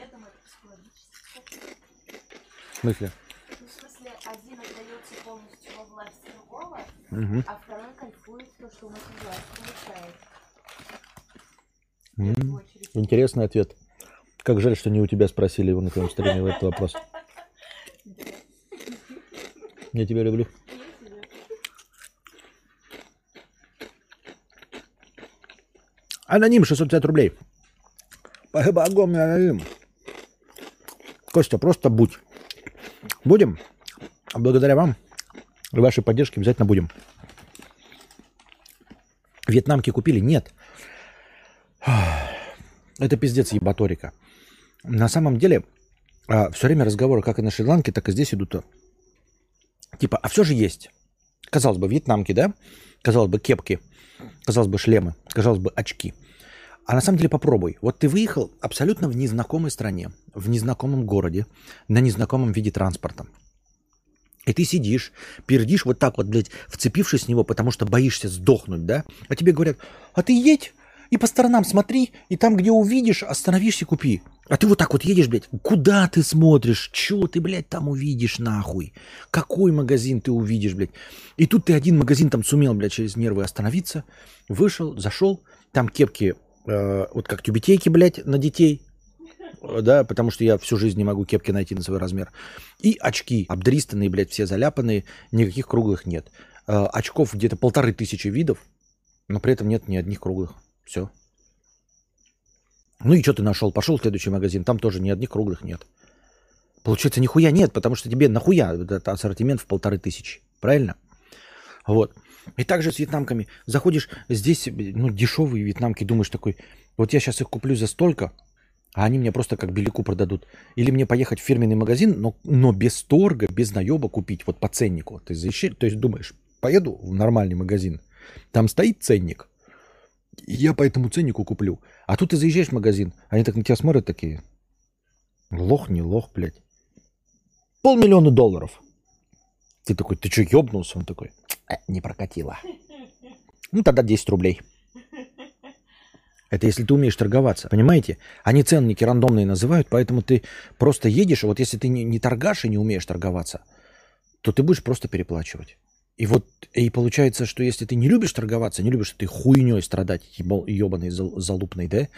В смысле? Ну, в смысле, один отдается полностью во власть другого, Мгм. а второй кайфует то, что он эту власть получает. В М, первую очередь. Интересный ответ. Как жаль, что не у тебя спросили его на твоем стриме этот вопрос. Я тебя люблю. Я тебя. Аноним 650 рублей. Спасибо огромное, аноним. Костя, просто будь. Будем. Благодаря вам и вашей поддержке обязательно будем. Вьетнамки купили? Нет. Это пиздец ебаторика. На самом деле, все время разговоры как и на Шри-Ланке, так и здесь идут. а, Типа, а все же есть. Казалось бы, вьетнамки, да? Казалось бы, кепки. Казалось бы, шлемы. Казалось бы, очки. А на самом деле попробуй. Вот ты выехал абсолютно в незнакомой стране, в незнакомом городе, на незнакомом виде транспорта. И ты сидишь, пердишь вот так вот, блядь, вцепившись в него, потому что боишься сдохнуть, да? А тебе говорят, а ты едь и по сторонам смотри, и там, где увидишь, остановись и купи. А ты вот так вот едешь, блядь, куда ты смотришь? Чего ты, блядь, там увидишь, нахуй? Какой магазин ты увидишь, блядь? И тут ты один магазин там сумел, блядь, через нервы остановиться, вышел, зашел, там кепки, э, вот как тюбетейки, блядь, на детей, э, да, потому что я всю жизнь не могу кепки найти на свой размер. И очки, обдристанные, блядь, все заляпанные, никаких круглых нет. Э, очков где-то полторы тысячи видов, но при этом нет ни одних круглых. Все. Ну и что ты нашел? Пошел в следующий магазин, там тоже ни одних круглых нет. Получается, нихуя нет, потому что тебе нахуя этот ассортимент в полторы тысячи. Правильно? Вот. И также с вьетнамками. Заходишь здесь, ну, дешевые вьетнамки, думаешь такой, вот я сейчас их куплю за столько, а они мне просто как беляку продадут. Или мне поехать в фирменный магазин, но, но без торга, без наеба купить, вот по ценнику. Ты заищи, то есть думаешь, поеду в нормальный магазин, там стоит ценник, я по этому ценнику куплю. А тут ты заезжаешь в магазин, они так на тебя смотрят такие, лох, не лох, блядь. Полмиллиона долларов. Ты такой, ты что, ебнулся? Он такой, э, не прокатило. Ну, тогда 10 рублей. Это если ты умеешь торговаться, понимаете? Они ценники рандомные называют, поэтому ты просто едешь, вот если ты не, не торгаш и не умеешь торговаться, то ты будешь просто переплачивать. И вот и получается, что если ты не любишь торговаться, не любишь этой хуйней страдать, ебаной залупной, да,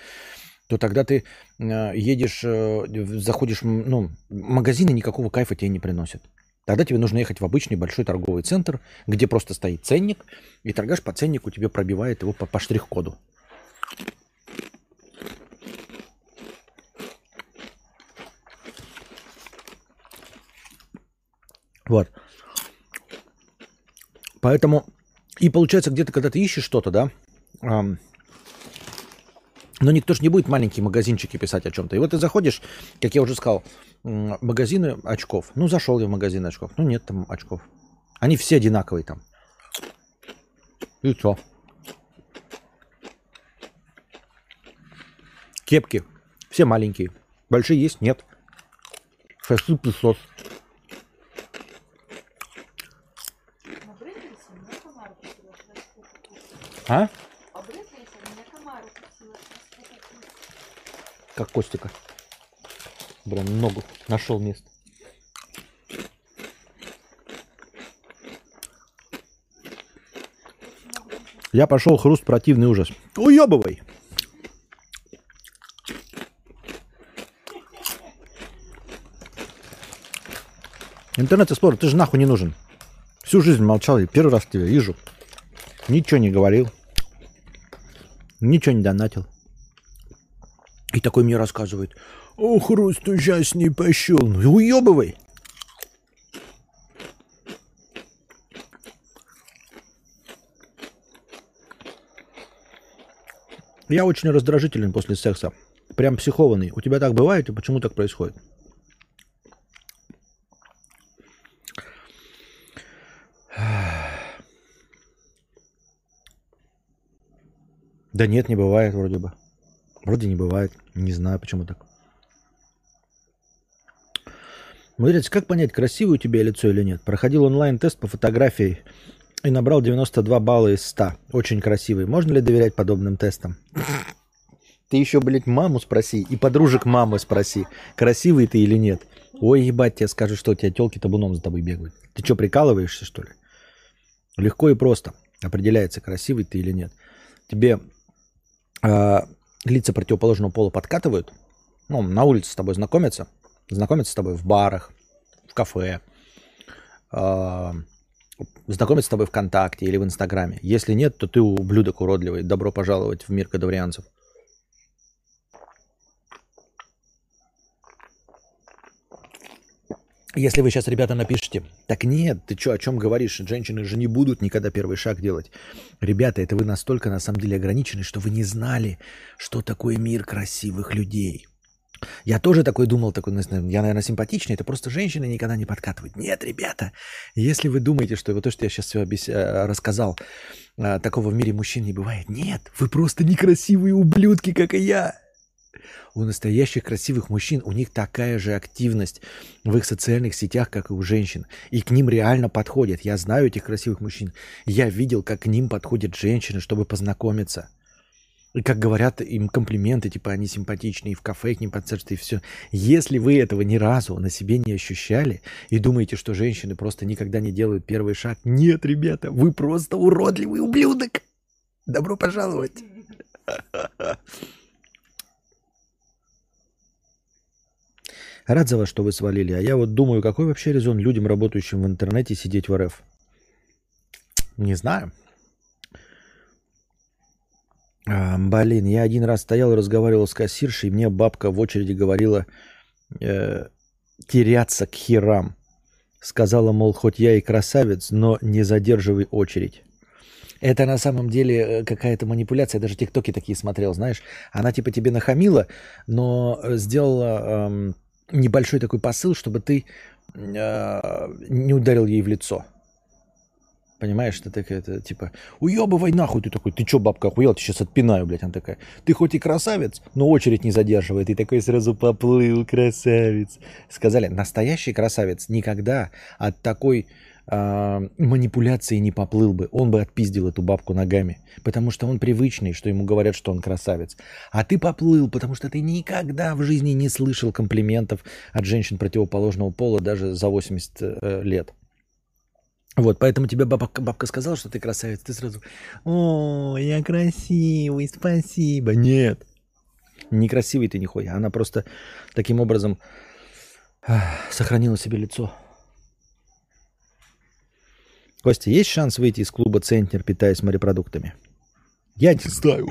то тогда ты э, едешь, э, заходишь, ну, магазины никакого кайфа тебе не приносят. Тогда тебе нужно ехать в обычный большой торговый центр, где просто стоит ценник, и торгаш по ценнику тебе пробивает его по, по штрих-коду. Вот. Поэтому, и получается, где-то, когда ты ищешь что-то, да, эм, но никто же не будет маленькие магазинчики писать о чем-то. И вот ты заходишь, как я уже сказал, магазины очков. Ну, зашел я в магазин очков. Ну, нет там очков. Они все одинаковые там. И что? Кепки. Все маленькие. Большие есть? Нет. Fashion песос. А? Как Костика. Прям ногу нашел место. Я пошел хруст противный ужас. Уебывай! Internet Explorer, ты же нахуй не нужен. Всю жизнь молчал, и первый раз тебя вижу. Ничего не говорил. Ничего не донатил. И такой мне рассказывает. О, хруст ужасный пошел. Ну уебывай. Я очень раздражителен после секса. Прям психованный. У тебя так бывает и почему так происходит? Да нет, не бывает вроде бы. Вроде не бывает. Не знаю, почему так. Смотрите, как понять, красивое у тебя лицо или нет? Проходил онлайн-тест по фотографии и набрал 92 балла из 100. Очень красивый. Можно ли доверять подобным тестам? Ты еще, блядь, маму спроси и подружек мамы спроси, красивый ты или нет. Ой, ебать, тебе скажут, что у тебя телки табуном за тобой бегают. Ты что, прикалываешься, что ли? Легко и просто определяется, красивый ты или нет. Тебе э, лица противоположного пола подкатывают, ну, на улице с тобой знакомятся, знакомятся с тобой в барах, в кафе, э, знакомятся с тобой ВКонтакте или в Инстаграме. Если нет, то ты ублюдок уродливый. Добро пожаловать в мир кадаврианцев. Если вы сейчас, ребята, напишите, так нет, ты что, о чем говоришь? Женщины же не будут никогда первый шаг делать. Ребята, это вы настолько на самом деле ограничены, что вы не знали, что такое мир красивых людей. Я тоже такой думал, такой, я, наверное, симпатичный, это просто женщины никогда не подкатывают. Нет, ребята, если вы думаете, что вот то, что я сейчас все объяс... Э, рассказал, э, такого в мире мужчин не бывает, нет, вы просто некрасивые ублюдки, как и я. У настоящих красивых мужчин у них такая же активность в их социальных сетях, как и у женщин. И к ним реально подходят. Я знаю этих красивых мужчин. Я видел, как к ним подходят женщины, чтобы познакомиться. И как говорят им комплименты, типа они симпатичные, и в кафе к ним подсаживают, и все. Если вы этого ни разу на себе не ощущали и думаете, что женщины просто никогда не делают первый шаг, нет, ребята, вы просто уродливый ублюдок. Добро пожаловать. Рад за вас, что вы свалили. А я вот думаю, какой вообще резон людям, работающим в интернете, сидеть в РФ? Не знаю. А, блин, я один раз стоял и разговаривал с кассиршей, и мне бабка в очереди говорила э, теряться к херам. Сказала, мол, хоть я и красавец, но не задерживай очередь. Это на самом деле э, какая-то манипуляция. Я даже тиктоки такие смотрел, знаешь. Она типа тебе нахамила, но э, сделала эм, небольшой такой посыл, чтобы ты э, не ударил ей в лицо. Понимаешь, что такая, это, типа, уебывай нахуй, ты такой, ты чё, бабка, охуел, ты сейчас отпинаю, блядь. Она такая, ты хоть и красавец, но очередь не задерживает. И такой сразу поплыл, красавец. Сказали, настоящий красавец никогда от такой э, манипуляции не поплыл бы. Он бы отпиздил эту бабку ногами. Потому что он привычный, что ему говорят, что он красавец. А ты поплыл, потому что ты никогда в жизни не слышал комплиментов от женщин противоположного пола даже за 80 э, лет. Вот, поэтому тебе бабка, бабка сказала, что ты красавец, ты сразу, о, я красивый, спасибо. Нет, некрасивый ты нихуя. Она просто таким образом сохранила себе лицо. Костя, есть шанс выйти из клуба «Центнер», питаясь морепродуктами? Я не знаю,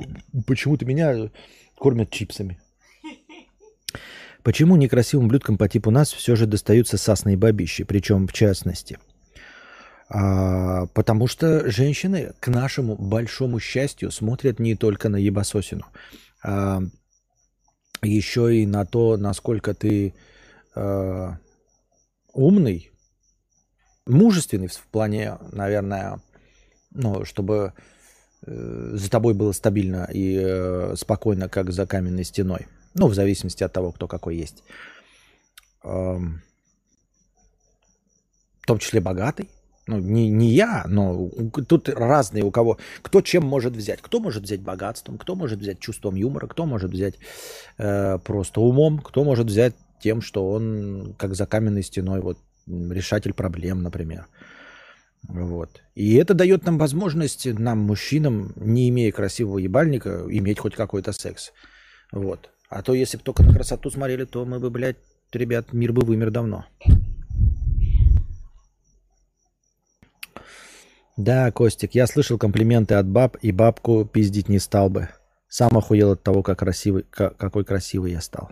почему-то меня кормят чипсами. Почему некрасивым блюдкам по типу нас все же достаются сасные бабищи, причем в частности – а, потому что женщины, к нашему большому счастью, смотрят не только на ебасосину, а еще и на то, насколько ты а, умный, мужественный в плане, наверное, ну, чтобы э, за тобой было стабильно и э, спокойно, как за каменной стеной. Ну, в зависимости от того, кто какой есть. Э, в том числе богатый, ну, не, не я, но тут разные у кого. Кто чем может взять? Кто может взять богатством, кто может взять чувством юмора, кто может взять э, просто умом, кто может взять тем, что он как за каменной стеной, вот решатель проблем, например. Вот. И это дает нам возможность, нам, мужчинам, не имея красивого ебальника, иметь хоть какой-то секс. Вот. А то, если бы только на красоту смотрели, то мы бы, блядь, ребят, мир бы вымер давно. Да, Костик, я слышал комплименты от баб, и бабку пиздить не стал бы. Сам охуел от того, как красивый, как, какой красивый я стал.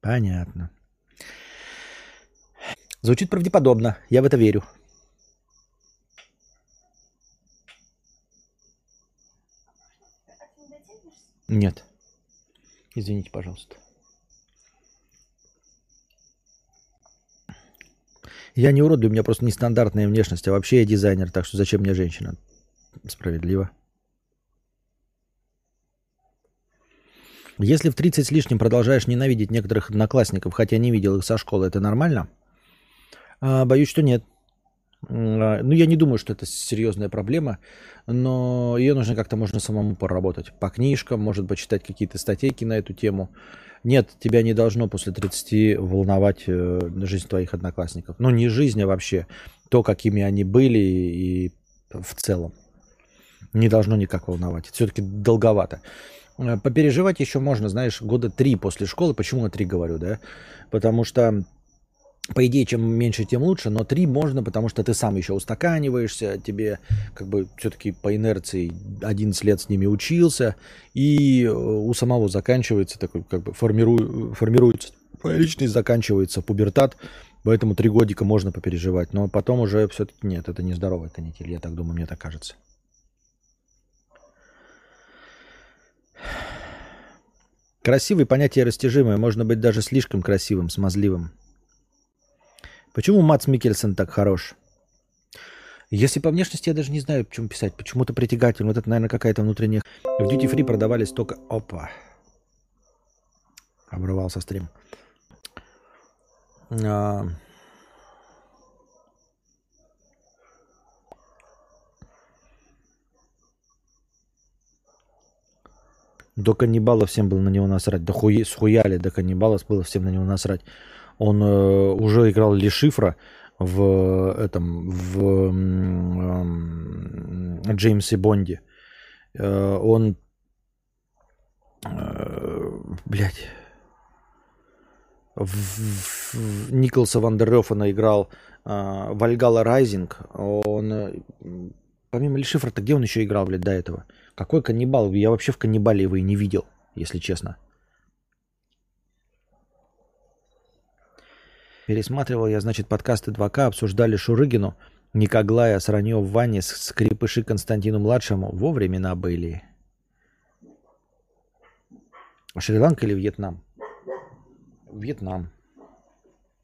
Понятно. Звучит правдеподобно. Я в это верю. Нет. Извините, пожалуйста. Я не уродливый, у меня просто нестандартная внешность, а вообще я дизайнер, так что зачем мне женщина? Справедливо. Если в 30 с лишним продолжаешь ненавидеть некоторых одноклассников, хотя не видел их со школы, это нормально? А, боюсь, что нет. А, ну, я не думаю, что это серьезная проблема, но ее нужно как-то можно самому поработать. По книжкам, может почитать какие-то статейки на эту тему. Нет, тебя не должно после 30 волновать э, жизнь твоих одноклассников. Ну, не жизнь, а вообще то, какими они были и в целом. Не должно никак волновать. Все-таки долговато. Э, попереживать еще можно, знаешь, года три после школы. Почему я три говорю, да? Потому что по идее, чем меньше, тем лучше, но три можно, потому что ты сам еще устаканиваешься, тебе как бы все-таки по инерции 11 лет с ними учился, и э, у самого заканчивается такой, как бы формиру, формируется личность, заканчивается пубертат, поэтому три годика можно попереживать, но потом уже все-таки нет, это нездоровая канитель, я так думаю, мне так кажется. Красивый понятие растяжимое, можно быть даже слишком красивым, смазливым. Почему Мац Микельсон так хорош? Если по внешности, я даже не знаю, почему писать. Почему-то притягательно. Вот это, наверное, какая-то внутренняя... В Duty Free продавались только... Опа. Обрывался стрим. А... До каннибала всем было на него насрать. До хуи, схуяли до каннибала было всем на него насрать. Он э, уже играл Ли Шифра в этом в э, Джеймсе Бонде. Э, он, э, блядь, в, в Николса Вандеррёфена играл э, Вальгала Райзинг. Он, помимо Ли Шифра-то, где он еще играл, блядь, до этого? Какой каннибал? Я вообще в каннибале его и не видел, если честно. Пересматривал я, значит, подкасты 2К, обсуждали Шурыгину. Никоглая Сранье в ванне скрипыши Константину-младшему во времена были. А Шри-Ланка или Вьетнам? Вьетнам.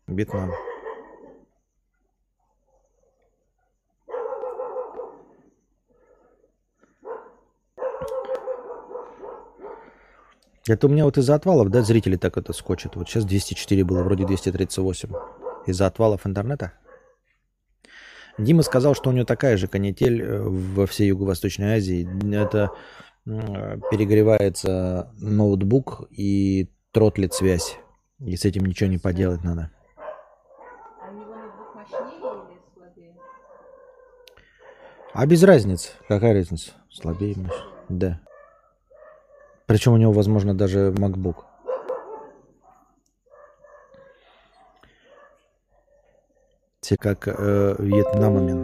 Вьетнам. Это у меня вот из-за отвалов, да, зрители так это скочат. Вот сейчас 204 было, вроде 238. Из-за отвалов интернета? Дима сказал, что у него такая же канитель э, во всей Юго-Восточной Азии. Это перегревается ноутбук и тротлит связь. И с этим ничего не поделать надо. А? А без разницы. Какая разница? Слабее, мощнее. Да. Причем у него, возможно, даже MacBook. Все как э, вьетнамамин.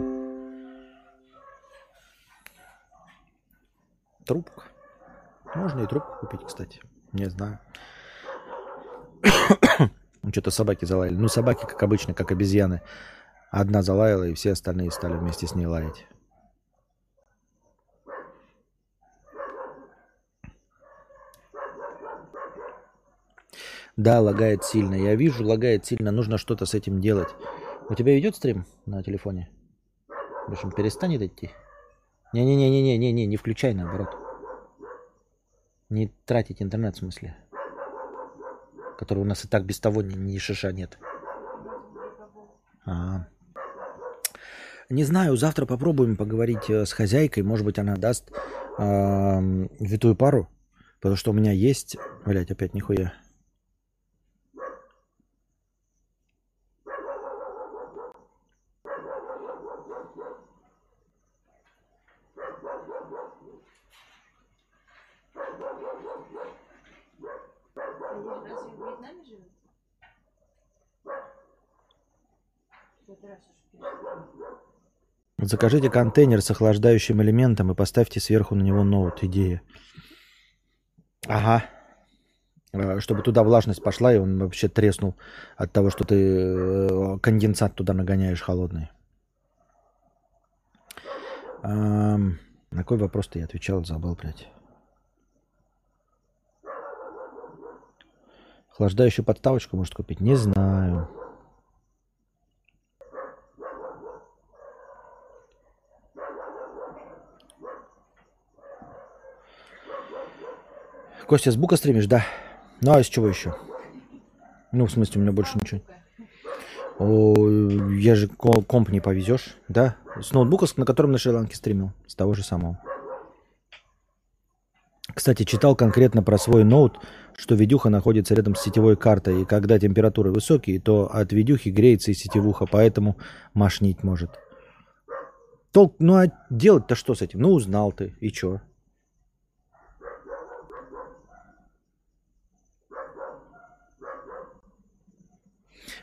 Трубка. Можно и трубку купить, кстати. Не знаю. Ну, Что-то собаки залаяли. Ну, собаки, как обычно, как обезьяны. Одна залаяла, и все остальные стали вместе с ней лаять. Да, лагает сильно. Я вижу, лагает сильно. Нужно что-то с этим делать. У тебя идет стрим на телефоне? В общем, перестанет идти. Не-не-не-не-не-не, не включай наоборот. Не тратить интернет в смысле. Который у нас и так без того ни, ни шиша нет. А. Не знаю, завтра попробуем поговорить э, с хозяйкой. Может быть, она даст э, витую пару. Потому что у меня есть... Блять, опять нихуя. Они же разве в Вьетнаме живут? В этот раз уж перестали. Закажите контейнер с охлаждающим элементом и поставьте сверху на него ноут. Идея. Ага. Э, Чтобы туда влажность пошла, и он вообще треснул от того, что ты э, конденсат туда нагоняешь холодный. Ам, на какой вопрос-то я отвечал, забыл, блядь. Охлаждающую подставочку может купить? Не знаю. Костя, с бука стримишь? Да. Ну, а из чего еще? Ну, в смысле, у меня больше ничего. О, я же ко- комп не повезешь, да? С ноутбука, на котором на Шри-Ланке стримил. С того же самого. Кстати, читал конкретно про свой ноут, что видюха находится рядом с сетевой картой, и когда температуры высокие, то от видюхи греется и сетевуха, поэтому машнить может. Толк, ну а делать-то что с этим? Ну узнал ты, и чё?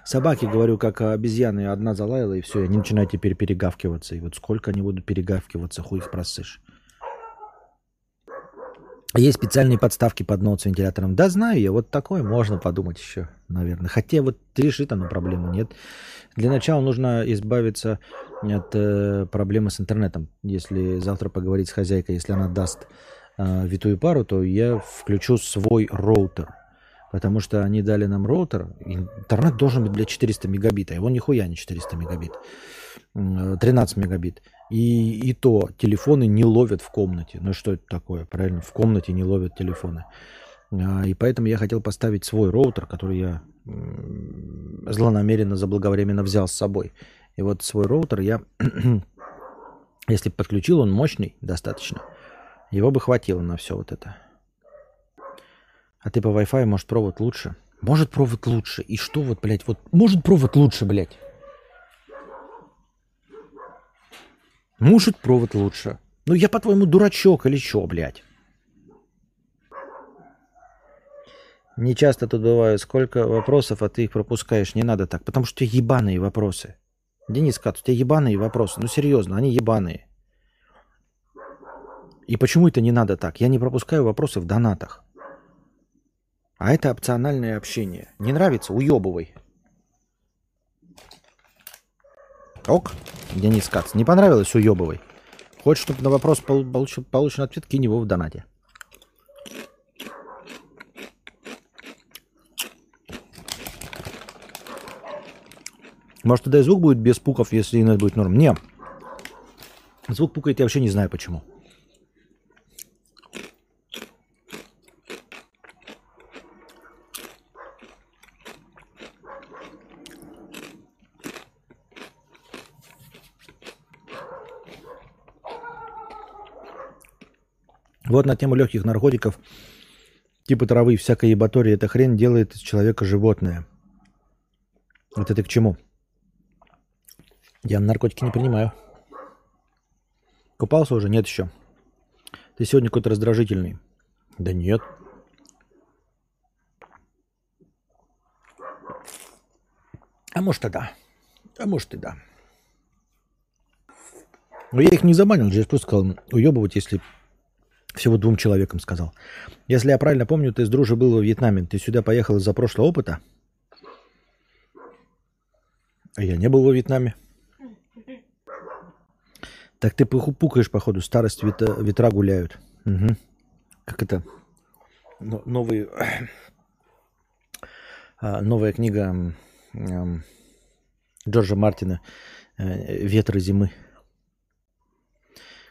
Собаки, говорю, как обезьяны, одна залаяла, и все, они начинают теперь перегавкиваться. И вот сколько они будут перегавкиваться, хуй их просышь. Есть специальные подставки под ноут с вентилятором. Да, знаю я, вот такое можно подумать еще, наверное. Хотя вот решит оно проблему, нет. Для начала нужно избавиться от э, проблемы с интернетом. Если завтра поговорить с хозяйкой, если она даст э, витую пару, то я включу свой роутер. Потому что они дали нам роутер. Интернет должен быть для 400 мегабит, а его нихуя не 400 мегабит. М, 13 мегабит. И, и то телефоны не ловят в комнате. Ну что это такое? Правильно, в комнате не ловят телефоны. А, И поэтому я хотел поставить свой роутер, который я злонамеренно, заблаговременно взял с собой. И вот свой роутер я, если подключил, он мощный достаточно, его бы хватило на все вот это. А ты по Wi-Fi, может, провод лучше? Может, провод лучше. И что вот, блядь, вот, может, провод лучше, блядь. Может, провод лучше. Ну, я, по-твоему, дурачок или что, блядь? Не часто тут бываю. Сколько вопросов, а ты их пропускаешь. Не надо так. Потому что у тебя ебаные вопросы. Денис Кат, у тебя ебаные вопросы. Ну, серьезно, они ебаные. И почему это не надо так? Я не пропускаю вопросы в донатах. А это опциональное общение. Не нравится? Уебывай. Ок. Денис Кац. Не понравилось уебывай. Хочешь, чтобы на вопрос получил, получен ответ, кинь его в донате. Может, тогда и звук будет без пуков, если иногда будет норм. Не. Звук пукает, я вообще не знаю почему. Вот на тему легких наркотиков, типа травы, всякой ебатории, эта хрень делает из человека животное. Вот это к чему? Я наркотики не принимаю. Купался уже? Нет еще. Ты сегодня какой-то раздражительный. Да нет. А может и да. А может и да. Но я их не забанил, я просто сказал, уебывать, если всего двум человекам сказал. Если я правильно помню, ты с дружи был во Вьетнаме. Ты сюда поехал из-за прошлого опыта? А я не был во Вьетнаме. Так ты пукаешь, походу. Старость ветра, ветра гуляют. Угу. Как это? Новый, а, новая книга Джорджа Мартина э, «Ветры зимы».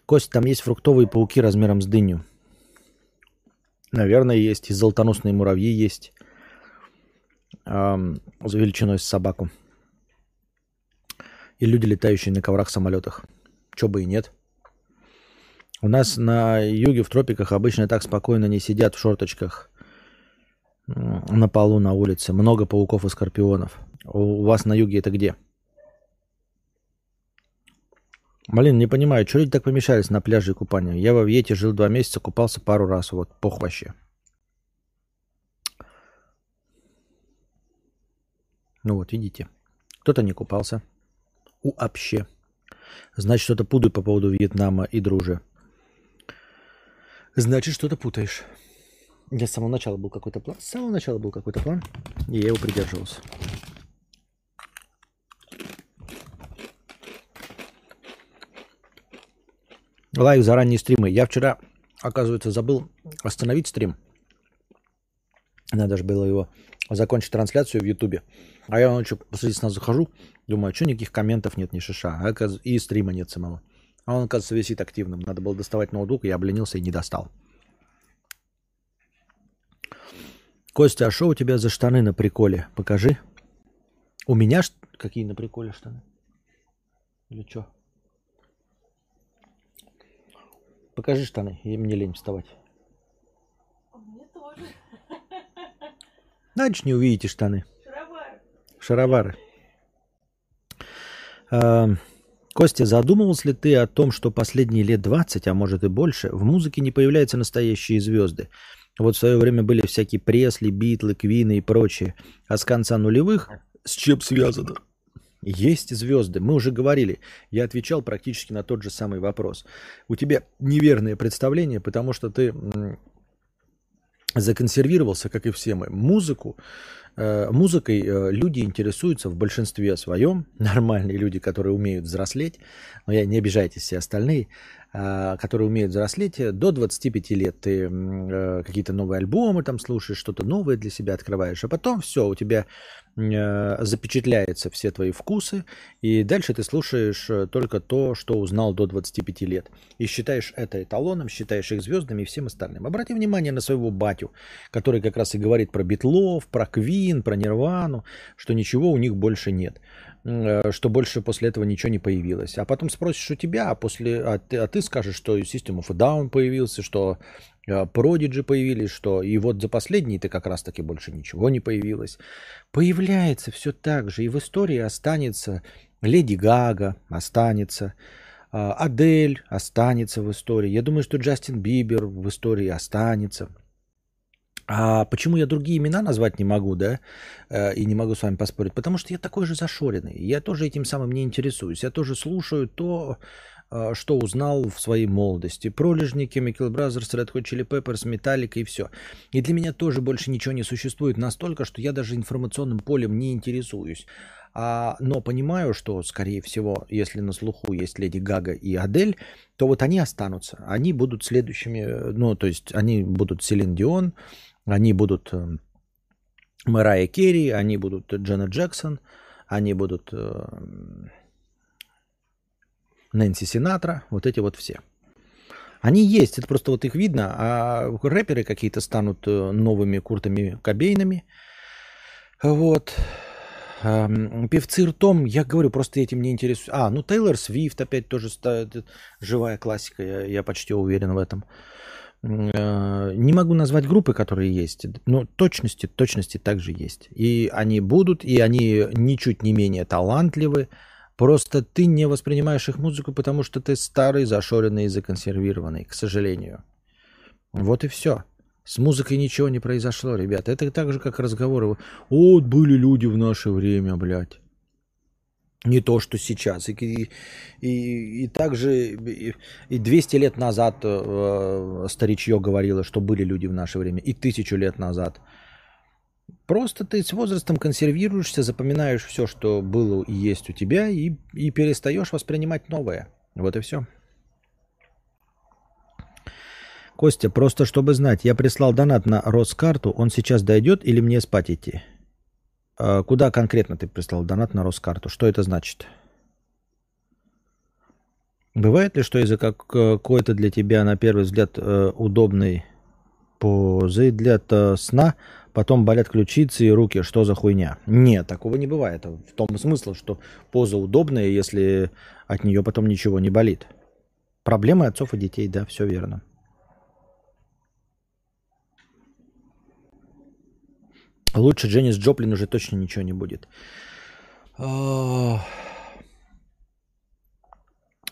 Кость, там есть фруктовые пауки размером с дыню. Наверное, есть. И золотоносные муравьи есть. Эм, с величиной с собаку. И люди, летающие на коврах самолетах. Чё бы и нет. У нас на юге в тропиках обычно так спокойно не сидят в шорточках на полу на улице. Много пауков и скорпионов. У вас на юге это где? Блин, не понимаю, что люди так помешались на пляже и купанию? Я во Вьете жил два месяца, купался пару раз. Вот, пох вообще. Ну вот, видите. Кто-то не купался. У вообще. Значит, что-то путаю по поводу Вьетнама и дружи. Значит, что-то путаешь. Я с самого начала был какой-то план. С самого начала был какой-то план, и я его придерживался. Лайк за ранние стримы. Я вчера, оказывается, забыл остановить стрим. Надо же было его закончить трансляцию в Ютубе. А я ночью посреди сна захожу, думаю, а что никаких комментов нет, ни шиша. А и стрима нет самого. А он, оказывается, висит активным. Надо было доставать ноутбук, я обленился и не достал. Костя, а что у тебя за штаны на приколе? Покажи. У меня какие на приколе штаны? Или что? Покажи штаны, и мне лень вставать. А мне тоже. Значит, не увидите штаны. Шаровары. Шаровары. А, Костя, задумывался ли ты о том, что последние лет 20, а может и больше, в музыке не появляются настоящие звезды? Вот в свое время были всякие Пресли, Битлы, Квины и прочие. А с конца нулевых с чем связано? Есть звезды. Мы уже говорили. Я отвечал практически на тот же самый вопрос. У тебя неверное представление, потому что ты законсервировался, как и все мы. Музыку, э, музыкой э, люди интересуются в большинстве своем. Нормальные люди, которые умеют взрослеть. Но я не обижайтесь все остальные. А, которые умеют взрослеть, э, до 25 лет ты э, какие-то новые альбомы там слушаешь, что-то новое для себя открываешь, а потом все, у тебя э, запечатляются все твои вкусы, и дальше ты слушаешь только то, что узнал до 25 лет. И считаешь это эталоном, считаешь их звездами и всем остальным. Обрати внимание на своего батю, который как раз и говорит про Битлов, про Квин, про Нирвану, что ничего у них больше нет. Э, что больше после этого ничего не появилось. А потом спросишь у тебя, а, после, а, ты, а ты скажешь, что System of a Down появился, что э, Prodigy появились, что и вот за последние ты как раз-таки больше ничего не появилось. Появляется все так же, и в истории останется Леди Гага, останется, а, Адель останется в истории. Я думаю, что Джастин Бибер в истории останется. А почему я другие имена назвать не могу, да, э, и не могу с вами поспорить? Потому что я такой же зашоренный. Я тоже этим самым не интересуюсь. Я тоже слушаю то, что узнал в своей молодости. Пролежники, Chemical Brothers, Red Hot Chili Peppers, Metallica и все. И для меня тоже больше ничего не существует настолько, что я даже информационным полем не интересуюсь. А, но понимаю, что, скорее всего, если на слуху есть Леди Гага и Адель, то вот они останутся. Они будут следующими, ну, то есть они будут Селин Дион, они будут э, Мэрайя Керри, они будут Джена Джексон, они будут э, Нэнси Синатра, вот эти вот все. Они есть, это просто вот их видно, а рэперы какие-то станут э, новыми Куртами Кобейнами. Вот. Певцы ртом, я говорю, просто этим не интересуюсь. А, ну Тейлор Свифт опять тоже живая классика, я, я почти уверен в этом. Э, не могу назвать группы, которые есть, но точности, точности также есть. И они будут, и они ничуть не менее талантливы, Просто ты не воспринимаешь их музыку, потому что ты старый, зашоренный и законсервированный, к сожалению. Вот и все. С музыкой ничего не произошло, ребята. Это так же, как разговоры. Вот были люди в наше время, блядь. Не то, что сейчас. И, и, и также и, и 200 лет назад э, старичье говорило, что были люди в наше время. И тысячу лет назад. Просто ты с возрастом консервируешься, запоминаешь все, что было и есть у тебя, и, и перестаешь воспринимать новое. Вот и все. Костя, просто чтобы знать, я прислал донат на Роскарту, он сейчас дойдет или мне спать идти? А куда конкретно ты прислал донат на Роскарту? Что это значит? Бывает ли, что из-за какой-то для тебя, на первый взгляд, э, удобной позы для сна потом болят ключицы и руки, что за хуйня? Нет, такого не бывает. В том смысле, что поза удобная, если от нее потом ничего не болит. Проблемы отцов и детей, да, все верно. Лучше Дженнис Джоплин уже точно ничего не будет.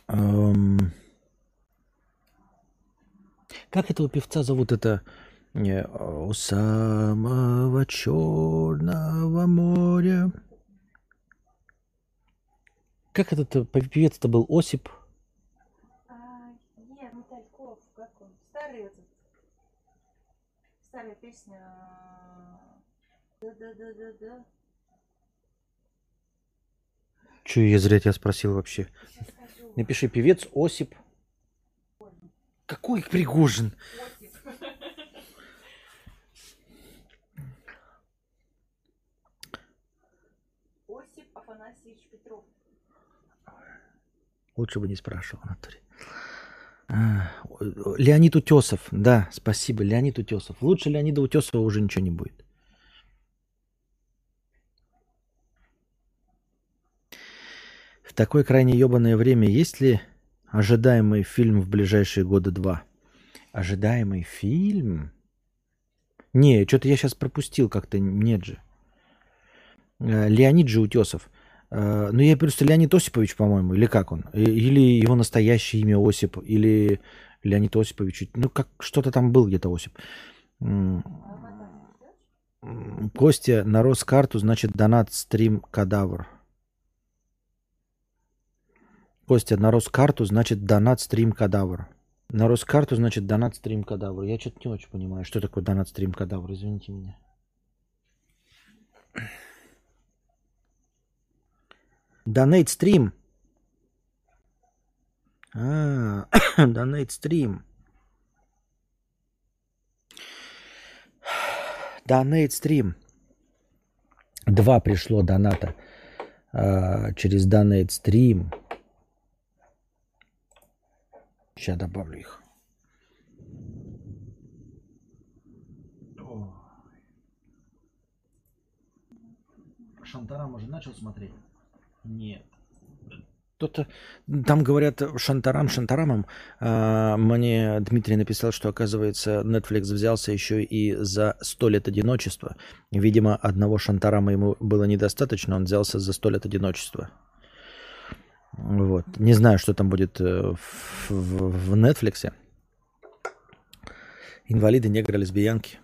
Эм, как этого певца зовут? Это не, у самого черного моря. Как этот э, певец-то был? Осип? А, нет, Мотальков, как он? Старый этот. Старая песня. Да-да-да-да-да. Че я зря тебя спросил вообще? Напиши, певец Осип. Какой Пригожин? Афанасьевич Петров. Лучше бы не спрашивал, Анатолий. А, Леонид Утесов, да, спасибо, Леонид Утесов. Лучше Леонида Утесова уже ничего не будет. В такое крайне ебаное время есть ли ожидаемый фильм в ближайшие годы два? Ожидаемый фильм? Не, что-то я сейчас пропустил как-то, нет же. Э, Леонид же Утесов. Э, ну, я просто Леонид Осипович, по-моему, или как он? Или его настоящее имя Осип, или Леонид Осипович. Ну, как что-то там был где-то Осип. Костя на Роскарту, значит, донат стрим кадавр. Костя на Роскарту, значит, донат стрим кадавр. На Роскарту, значит, донат стрим кадавр. Я что-то не очень понимаю, что такое донат стрим кадавр, извините меня. Донейт стрим. А, донейт стрим. Донейт стрим. Два пришло доната а, через донейт стрим. Сейчас добавлю их. Шантарам уже начал смотреть? Нет. Кто-то там говорят шантарам, шантарамом. А, мне Дмитрий написал, что, оказывается, Netflix взялся еще и за сто лет одиночества. Видимо, одного шантарама ему было недостаточно, он взялся за сто лет одиночества. Вот. Не знаю, что там будет э, в, в, Netflix. Инвалиды, негры, лесбиянки.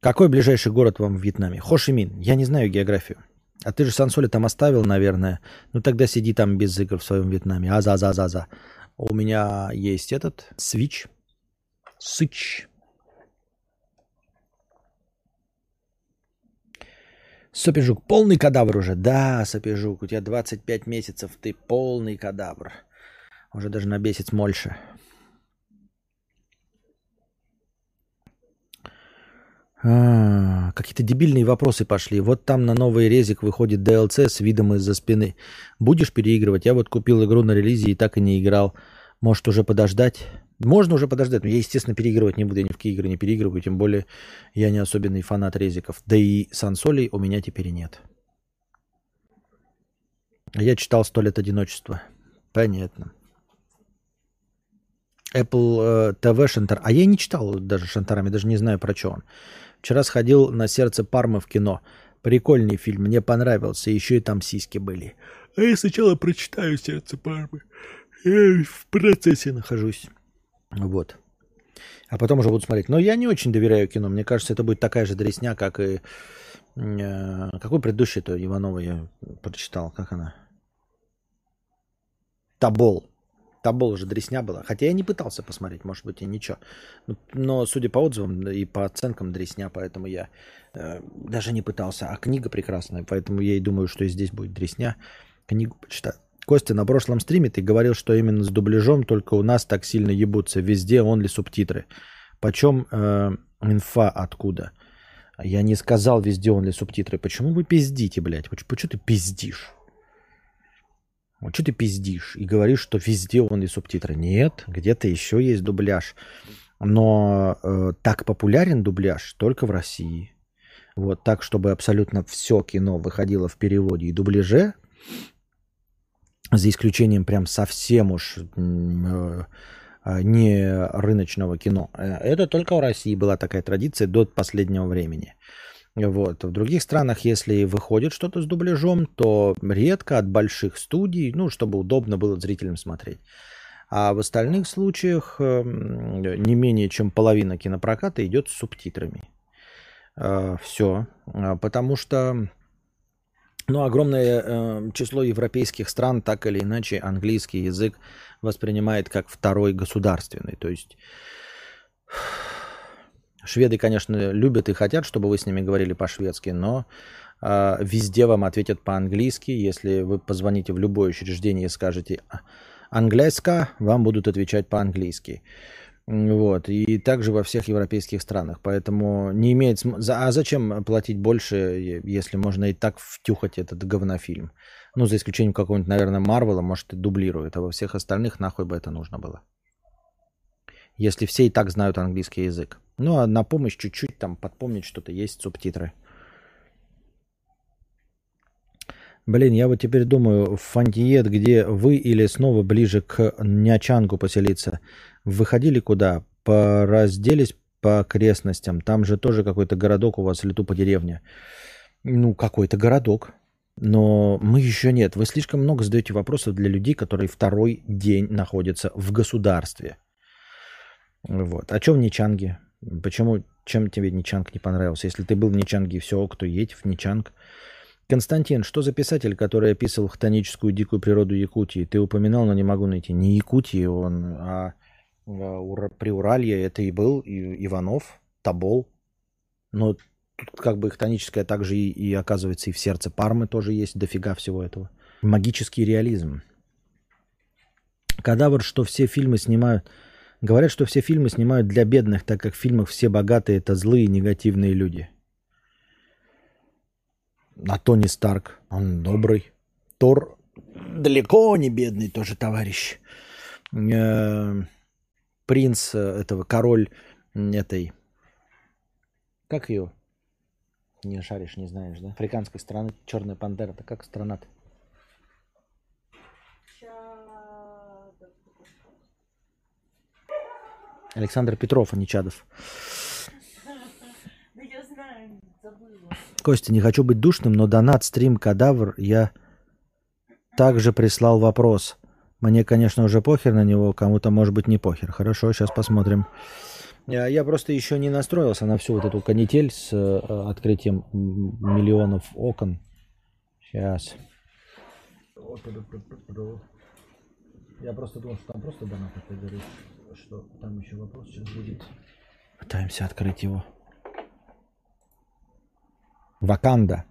Какой ближайший город вам в Вьетнаме? Хошимин. Я не знаю географию. А ты же Сансоли там оставил, наверное. Ну тогда сиди там без игр в своем Вьетнаме. А-за-за-за-за. У меня есть этот свич. Сыч. Сопежук, полный кадавр уже. Да, Сопежук, у тебя 25 месяцев, ты полный кадавр. Уже даже на месяц больше. А, какие-то дебильные вопросы пошли. Вот там на новый резик выходит DLC с видом из-за спины. Будешь переигрывать? Я вот купил игру на релизе и так и не играл. Может уже подождать? Можно уже подождать, но я, естественно, переигрывать не буду. Я ни в какие игры не переигрываю, тем более я не особенный фанат резиков. Да и сансолей у меня теперь нет. Я читал «Сто лет одиночества». Понятно. Apple э, TV Шантар. А я не читал даже Шантарами, даже не знаю про что он. Вчера сходил на «Сердце Пармы» в кино. Прикольный фильм, мне понравился. Еще и там сиськи были. А я сначала прочитаю «Сердце Пармы». Я в процессе нахожусь. Вот. А потом уже буду смотреть. Но я не очень доверяю кино. Мне кажется, это будет такая же дресня, как и... Э, какой предыдущий-то Иванова я прочитал? Как она? Табол. Табол уже дресня была. Хотя я не пытался посмотреть, может быть, и ничего. Но, но судя по отзывам и по оценкам дресня, поэтому я э, даже не пытался. А книга прекрасная, поэтому я и думаю, что и здесь будет дресня. Книгу почитаю. Костя, на прошлом стриме ты говорил, что именно с дубляжом только у нас так сильно ебутся. Везде он ли субтитры. Почем э, инфа откуда? Я не сказал везде он ли субтитры. Почему вы пиздите, блядь? Почему ты пиздишь? Вот что ты пиздишь и говоришь, что везде он и субтитры? Нет, где-то еще есть дубляж. Но э, так популярен дубляж только в России. Вот так, чтобы абсолютно все кино выходило в переводе и дубляже, за исключением прям совсем уж э, не рыночного кино. Э, это только в России была такая традиция до последнего времени. Вот. В других странах, если выходит что-то с дубляжом, то редко от больших студий, ну, чтобы удобно было зрителям смотреть. А в остальных случаях эм, не менее чем половина кинопроката идет с субтитрами. Э, Все. Потому что ну, огромное э, число европейских стран так или иначе английский язык воспринимает как второй государственный. То есть шведы, конечно, любят и хотят, чтобы вы с ними говорили по-шведски, но э, везде вам ответят по-английски. Если вы позвоните в любое учреждение и скажете английска, вам будут отвечать по-английски. Вот. И также во всех европейских странах. Поэтому не имеет. А зачем платить больше, если можно и так втюхать этот говнофильм? Ну, за исключением какого-нибудь, наверное, Марвела, может, и дублирует. А во всех остальных нахуй бы это нужно было. Если все и так знают английский язык. Ну, а на помощь чуть-чуть там подпомнить что-то, есть субтитры. Блин, я вот теперь думаю, в Фантиет, где вы или снова ближе к Нячангу поселиться, выходили куда? Поразделись по окрестностям. Там же тоже какой-то городок у вас или тупо деревня. Ну, какой-то городок. Но мы еще нет. Вы слишком много задаете вопросов для людей, которые второй день находятся в государстве. Вот. А что в Ничанге? Почему, чем тебе Ничанг не понравился? Если ты был в Ничанге, все, кто едет в Ничанг. Константин, что за писатель, который описывал хтоническую дикую природу Якутии? Ты упоминал, но не могу найти. Не Якутии он, а, а Приуралье это и был и Иванов, Табол. Но тут как бы хтоническое также и, и оказывается и в сердце Пармы тоже есть дофига всего этого. Магический реализм. Кадавр, что все фильмы снимают... Говорят, что все фильмы снимают для бедных, так как в фильмах все богатые это злые негативные люди. А Тони Старк, он добрый. Тор далеко не бедный тоже товарищ. Э, принц этого, король этой, как ее? Не шаришь, не знаешь, да? Африканской страны, черная пантера, это как страна-то? Александр Петров, а не Чадов. Костя, не хочу быть душным, но донат, стрим, кадавр, я также прислал вопрос. Мне, конечно, уже похер на него, кому-то, может быть, не похер. Хорошо, сейчас посмотрим. Я, я просто еще не настроился на всю вот эту канитель с э, открытием миллионов окон. Сейчас. Я просто думал, что там просто донат, ты говоришь, что там еще вопрос сейчас будет. Пытаемся открыть его. Ваканда.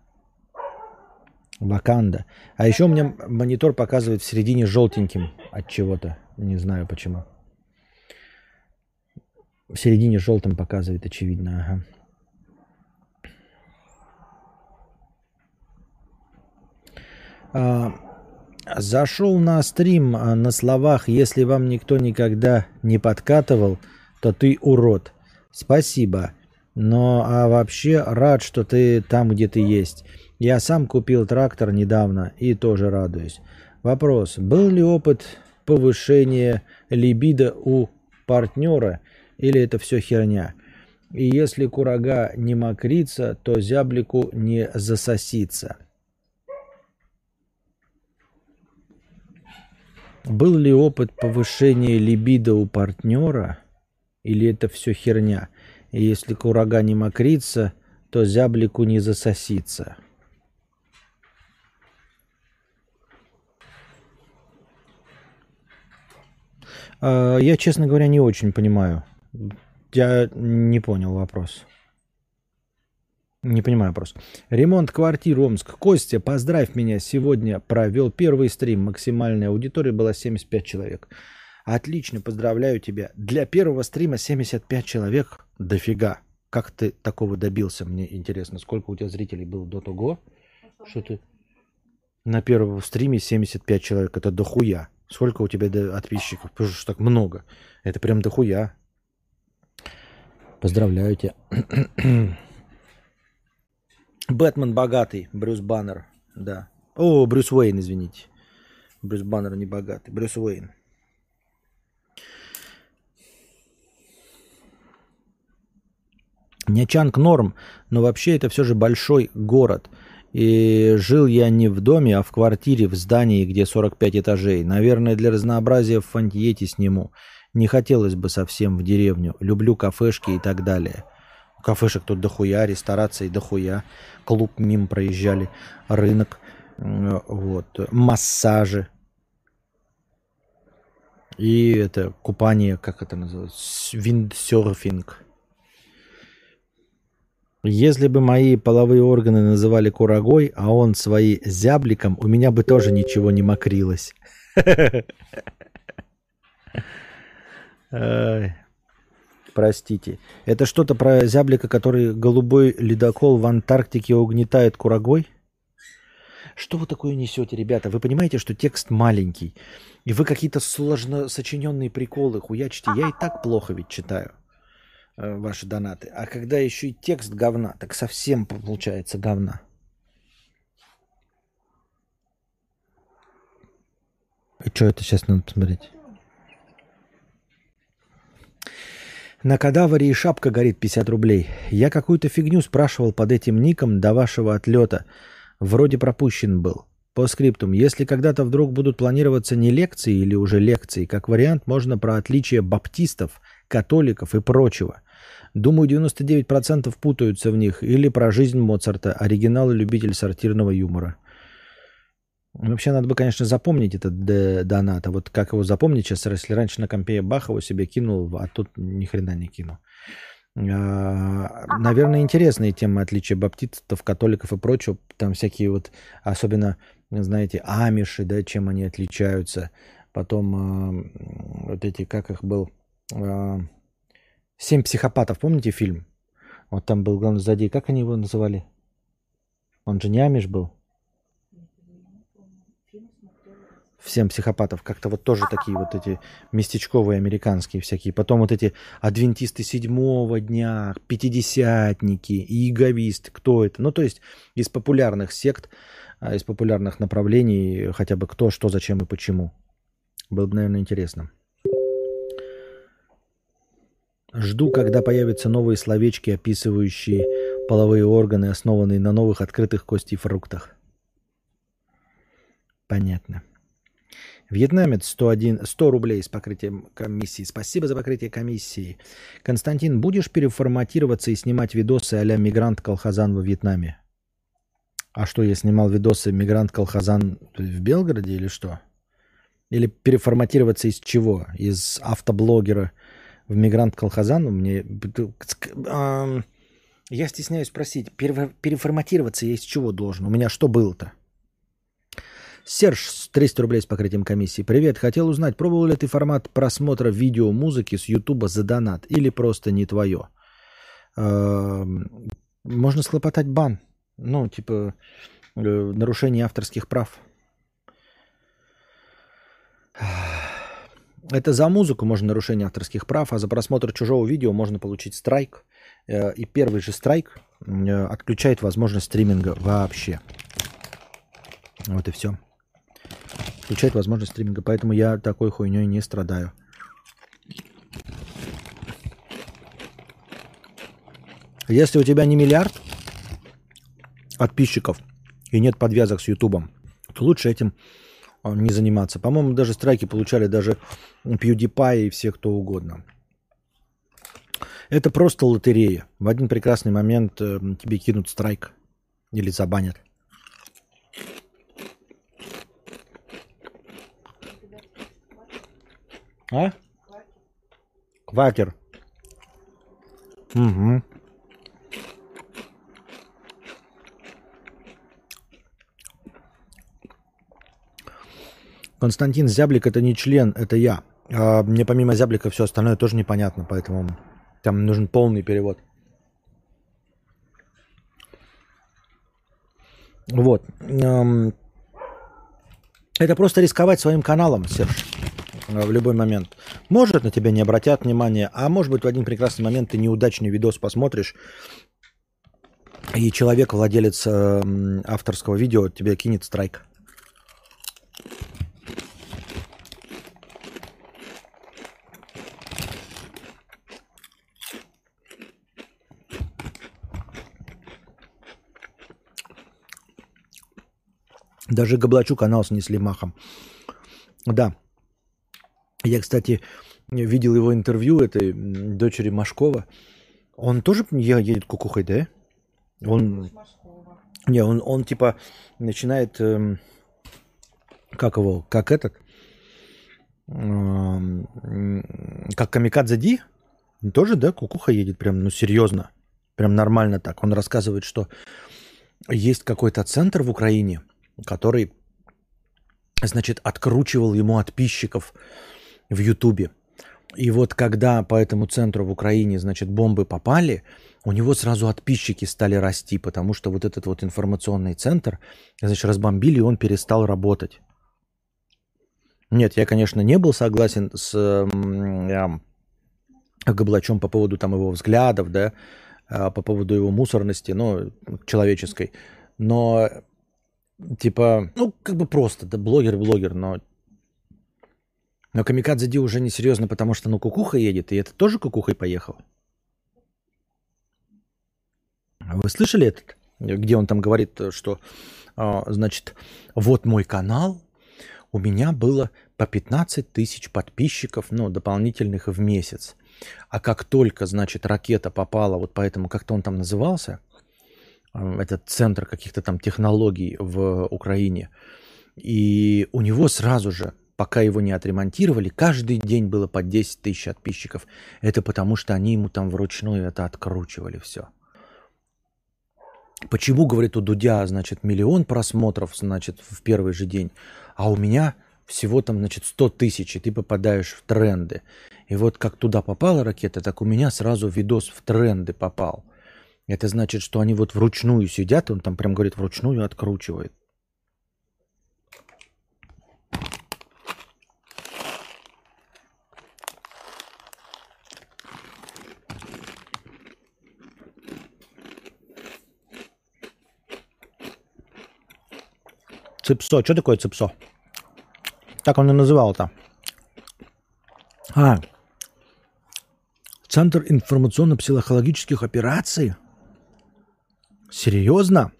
Ваканда. А еще у меня монитор показывает в середине желтеньким от чего-то. Не знаю почему. В середине желтым показывает, очевидно. Ага. А, зашел на стрим а, на словах «Если вам никто никогда не подкатывал, то ты урод». Спасибо. Но а вообще рад, что ты там, где ты есть. Я сам купил трактор недавно и тоже радуюсь. Вопрос. Был ли опыт повышения либидо у партнера или это все херня? И если курага не мокрится, то зяблику не засосится. Был ли опыт повышения либидо у партнера или это все херня? И если курага не мокрится, то зяблику не засосится. А, я, честно говоря, не очень понимаю. Я не понял вопрос. Не понимаю вопрос. Ремонт квартир Омск. Костя, поздравь меня. Сегодня провел первый стрим. Максимальная аудитория была 75 человек. Отлично, поздравляю тебя. Для первого стрима 75 человек дофига. Как ты такого добился? Мне интересно, сколько у тебя зрителей было до того? Что ты на первом стриме 75 человек, это дохуя. Сколько у тебя подписчиков? Потому что так много. Это прям дохуя. Поздравляю тебя. Бэтмен богатый, Брюс Баннер, да. О, Брюс Уэйн, извините. Брюс Баннер не богатый, Брюс Уэйн. Нячанг норм, но вообще это все же большой город. И жил я не в доме, а в квартире в здании, где 45 этажей. Наверное, для разнообразия в Фантьете сниму. Не хотелось бы совсем в деревню. Люблю кафешки и так далее. Кафешек тут дохуя, ресторации дохуя. Клуб мимо проезжали, рынок, вот, массажи. И это купание, как это называется, виндсерфинг. Если бы мои половые органы называли курагой, а он свои зябликом, у меня бы тоже ничего не мокрилось. Простите. Это что-то про зяблика, который голубой ледокол в Антарктике угнетает курагой? Что вы такое несете, ребята? Вы понимаете, что текст маленький, и вы какие-то сложно сочиненные приколы хуячите. Я и так плохо ведь читаю. Э, ваши донаты. А когда еще и текст говна, так совсем получается говна. И что это сейчас надо посмотреть? На кадавре и шапка горит 50 рублей. Я какую-то фигню спрашивал под этим ником до вашего отлета. Вроде пропущен был. По скриптум. Если когда-то вдруг будут планироваться не лекции или уже лекции, как вариант, можно про отличие баптистов, католиков и прочего. Думаю, 99% путаются в них. Или про жизнь Моцарта, оригинал и любитель сортирного юмора. Вообще, надо бы, конечно, запомнить этот донат. А вот как его запомнить сейчас, если раньше на компе я Бахова себе кинул, а тут ни хрена не кину. А, наверное, интересные темы отличия баптистов, католиков и прочего. Там всякие вот, особенно, знаете, амиши, да, чем они отличаются. Потом а, вот эти, как их был, «Семь психопатов», помните фильм? Вот там был главный злодей. Как они его называли? Он же не Амиш был. Всем психопатов. Как-то вот тоже такие вот эти местечковые американские всякие. Потом вот эти адвентисты седьмого дня, пятидесятники, иеговисты. Кто это? Ну, то есть из популярных сект, а, из популярных направлений, хотя бы кто, что, зачем и почему. Было бы, наверное, интересно. Жду, когда появятся новые словечки, описывающие половые органы, основанные на новых открытых кости фруктах. Понятно. Вьетнамец 101, 100 рублей с покрытием комиссии. Спасибо за покрытие комиссии. Константин, будешь переформатироваться и снимать видосы а-ля «Мигрант Колхазан во Вьетнаме»? А что, я снимал видосы «Мигрант Колхазан» в Белгороде или что? Или переформатироваться из чего? Из автоблогера в мигрант колхозан мне... Я стесняюсь спросить, переформатироваться я из чего должен? У меня что было-то? Серж, с 300 рублей с покрытием комиссии. Привет, хотел узнать, пробовал ли ты формат просмотра видео музыки с Ютуба за донат или просто не твое? Можно схлопотать бан. Ну, типа, э, нарушение авторских прав. Это за музыку можно нарушение авторских прав, а за просмотр чужого видео можно получить страйк. Э, и первый же страйк э, отключает возможность стриминга вообще. Вот и все. Включает возможность стриминга, поэтому я такой хуйней не страдаю. Если у тебя не миллиард подписчиков и нет подвязок с Ютубом, то лучше этим не заниматься. По-моему, даже страйки получали даже PewDiePie и все кто угодно. Это просто лотерея. В один прекрасный момент э, тебе кинут страйк или забанят. А? Квакер. Угу. Константин Зяблик это не член, это я. А мне помимо Зяблика все остальное тоже непонятно, поэтому там нужен полный перевод. Вот. Это просто рисковать своим каналом, Серж, в любой момент. Может, на тебя не обратят внимания, а может быть, в один прекрасный момент ты неудачный видос посмотришь, и человек, владелец авторского видео, тебе кинет страйк. Даже Габлачу канал снесли махом. Да. Я, кстати, видел его интервью этой дочери Машкова. Он тоже едет кукухой, да? Он... Не, он, он типа начинает... Эм, как его? Как этот? Эм, как Камикадзе Ди? Тоже, да, кукуха едет прям, ну, серьезно. Прям нормально так. Он рассказывает, что есть какой-то центр в Украине, который, значит, откручивал ему подписчиков в Ютубе. И вот когда по этому центру в Украине, значит, бомбы попали, у него сразу подписчики стали расти, потому что вот этот вот информационный центр, значит, разбомбили, и он перестал работать. Нет, я, конечно, не был согласен с Габлачом по поводу там его взглядов, да, а, по поводу его мусорности, ну, человеческой. Но Типа, ну, как бы просто, да, блогер-блогер, но... Но Камикадзе Ди уже не серьезно, потому что, ну, кукуха едет, и это тоже кукухой поехал. Вы слышали этот? Где он там говорит, что, а, значит, вот мой канал, у меня было по 15 тысяч подписчиков, ну, дополнительных в месяц. А как только, значит, ракета попала, вот поэтому как-то он там назывался – этот центр каких-то там технологий в Украине. И у него сразу же, пока его не отремонтировали, каждый день было по 10 тысяч подписчиков. Это потому, что они ему там вручную это откручивали все. Почему, говорит, у Дудя, значит, миллион просмотров, значит, в первый же день, а у меня всего там, значит, 100 тысяч, и ты попадаешь в тренды. И вот как туда попала ракета, так у меня сразу видос в тренды попал. Это значит, что они вот вручную сидят, он там прям говорит, вручную откручивает. Цепсо. Что такое цепсо? Так он и называл-то. А, Центр информационно-психологических операций? Серьезно?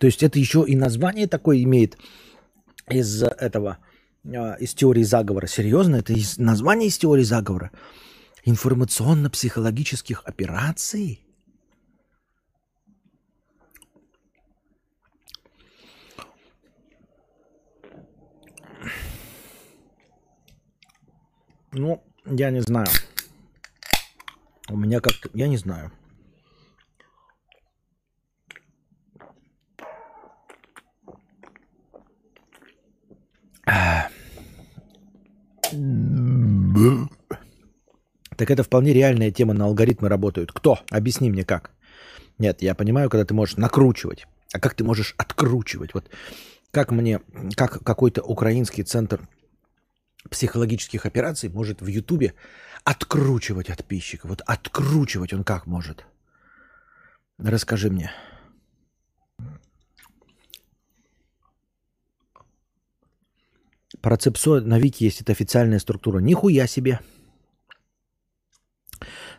То есть это еще и название такое имеет из этого, а, из теории заговора. Серьезно? Это из название из теории заговора? Информационно-психологических операций? Ну, я не знаю. У меня как-то... Я не знаю. Так это вполне реальная тема, на алгоритмы работают. Кто? Объясни мне как. Нет, я понимаю, когда ты можешь накручивать. А как ты можешь откручивать? Вот как мне, как какой-то украинский центр психологических операций может в Ютубе откручивать подписчиков? Вот откручивать он как может? Расскажи мне. Про цепсо на Вики есть это официальная структура. Нихуя себе.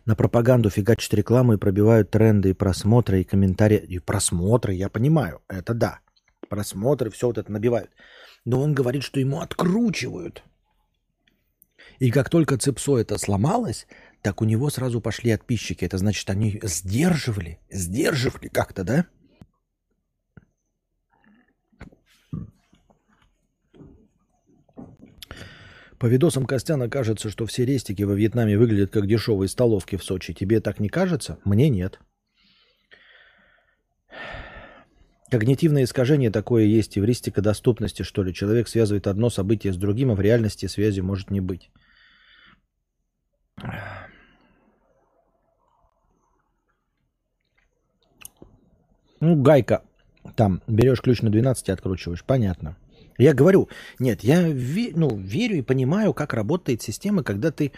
На пропаганду фигачат рекламу и пробивают тренды и просмотры, и комментарии. И просмотры, я понимаю, это да. Просмотры, все вот это набивают. Но он говорит, что ему откручивают. И как только цепсо это сломалось, так у него сразу пошли подписчики. Это значит, они сдерживали, сдерживали как-то, да? По видосам Костяна кажется, что все рестики во Вьетнаме выглядят как дешевые столовки в Сочи. Тебе так не кажется? Мне нет. Когнитивное искажение такое есть и в ристикодоступности, что ли. Человек связывает одно событие с другим, а в реальности связи может не быть. Ну, гайка. Там берешь ключ на 12 и откручиваешь. Понятно. Я говорю, нет, я ве, ну, верю и понимаю, как работает система, когда ты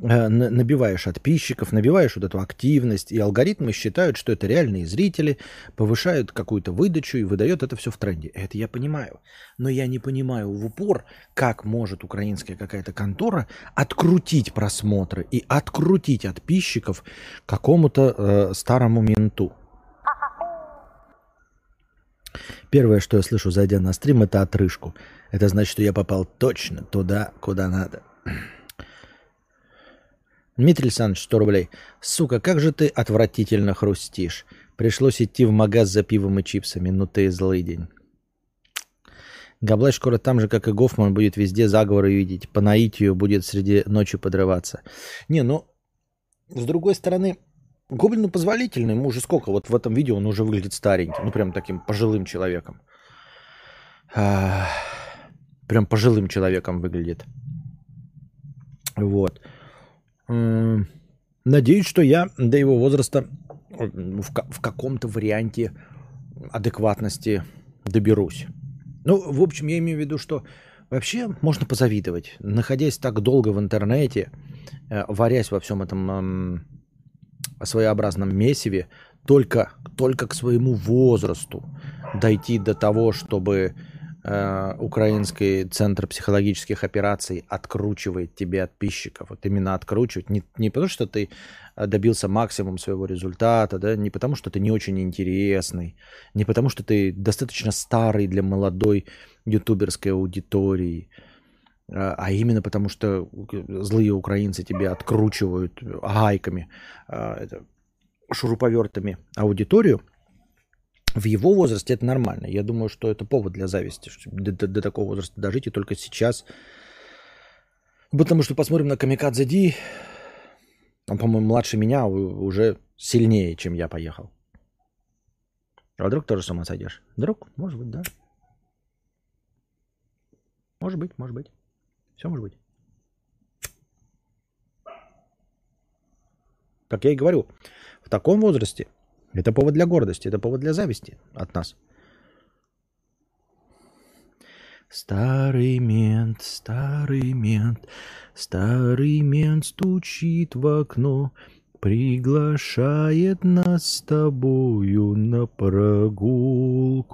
э, набиваешь подписчиков, набиваешь вот эту активность, и алгоритмы считают, что это реальные зрители, повышают какую-то выдачу и выдает это все в тренде. Это я понимаю. Но я не понимаю в упор, как может украинская какая-то контора открутить просмотры и открутить подписчиков какому-то э, старому менту. Первое, что я слышу, зайдя на стрим, это отрыжку. Это значит, что я попал точно туда, куда надо. Дмитрий Александрович, 100 рублей. Сука, как же ты отвратительно хрустишь. Пришлось идти в магаз за пивом и чипсами. Ну ты злый день. Габлач скоро там же, как и Гофман, будет везде заговоры видеть. По наитию будет среди ночи подрываться. Не, ну, с другой стороны, Гоблину позволительный, ему уже сколько, вот в этом видео он уже выглядит стареньким, ну прям таким пожилым человеком. Прям пожилым человеком выглядит. Вот. Надеюсь, что я до его возраста в, в каком-то варианте адекватности доберусь. Ну, в общем, я имею в виду, что вообще можно позавидовать. Находясь так долго в интернете, э, варясь во всем этом своеобразном месиве только, только к своему возрасту дойти до того, чтобы э, украинский центр психологических операций откручивает тебе подписчиков. Вот именно откручивать. Не, не потому, что ты добился максимум своего результата, да, не потому, что ты не очень интересный, не потому, что ты достаточно старый для молодой ютуберской аудитории, а, а именно потому, что злые украинцы тебе откручивают гайками, а, шуруповертами аудиторию, в его возрасте это нормально. Я думаю, что это повод для зависти, до, до, до такого возраста дожить, и только сейчас. Потому что посмотрим на Камикадзе Ди, он, по-моему, младше меня уже сильнее, чем я поехал. А вдруг тоже с ума сойдешь? Вдруг? Может быть, да. Может быть, может быть. Все может быть. Как я и говорю, в таком возрасте это повод для гордости, это повод для зависти от нас. Старый мент, старый мент, старый мент стучит в окно, приглашает нас с тобою на прогулку.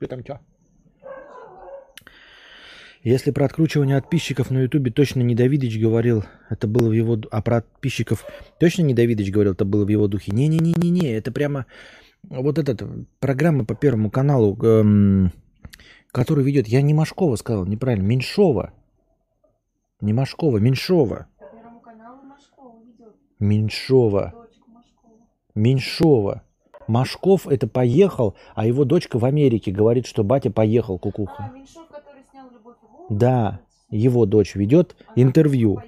Ты там что? Если про откручивание подписчиков на Ютубе точно не Давидыч говорил, это было в его... А про подписчиков точно не Давидыч говорил, это было в его духе? Не-не-не-не-не, это прямо вот эта программа по Первому каналу, эм, который ведет... Я не Машкова сказал, неправильно, Меньшова. Не Машкова, Меньшова. По Первому каналу Машкова ведет. Меньшова. Меньшова. Машков это поехал, а его дочка в Америке говорит, что батя поехал, А, кукуха. Меньшов, который снял «Любовь и голуби»? Да, его дочь ведет Она интервью.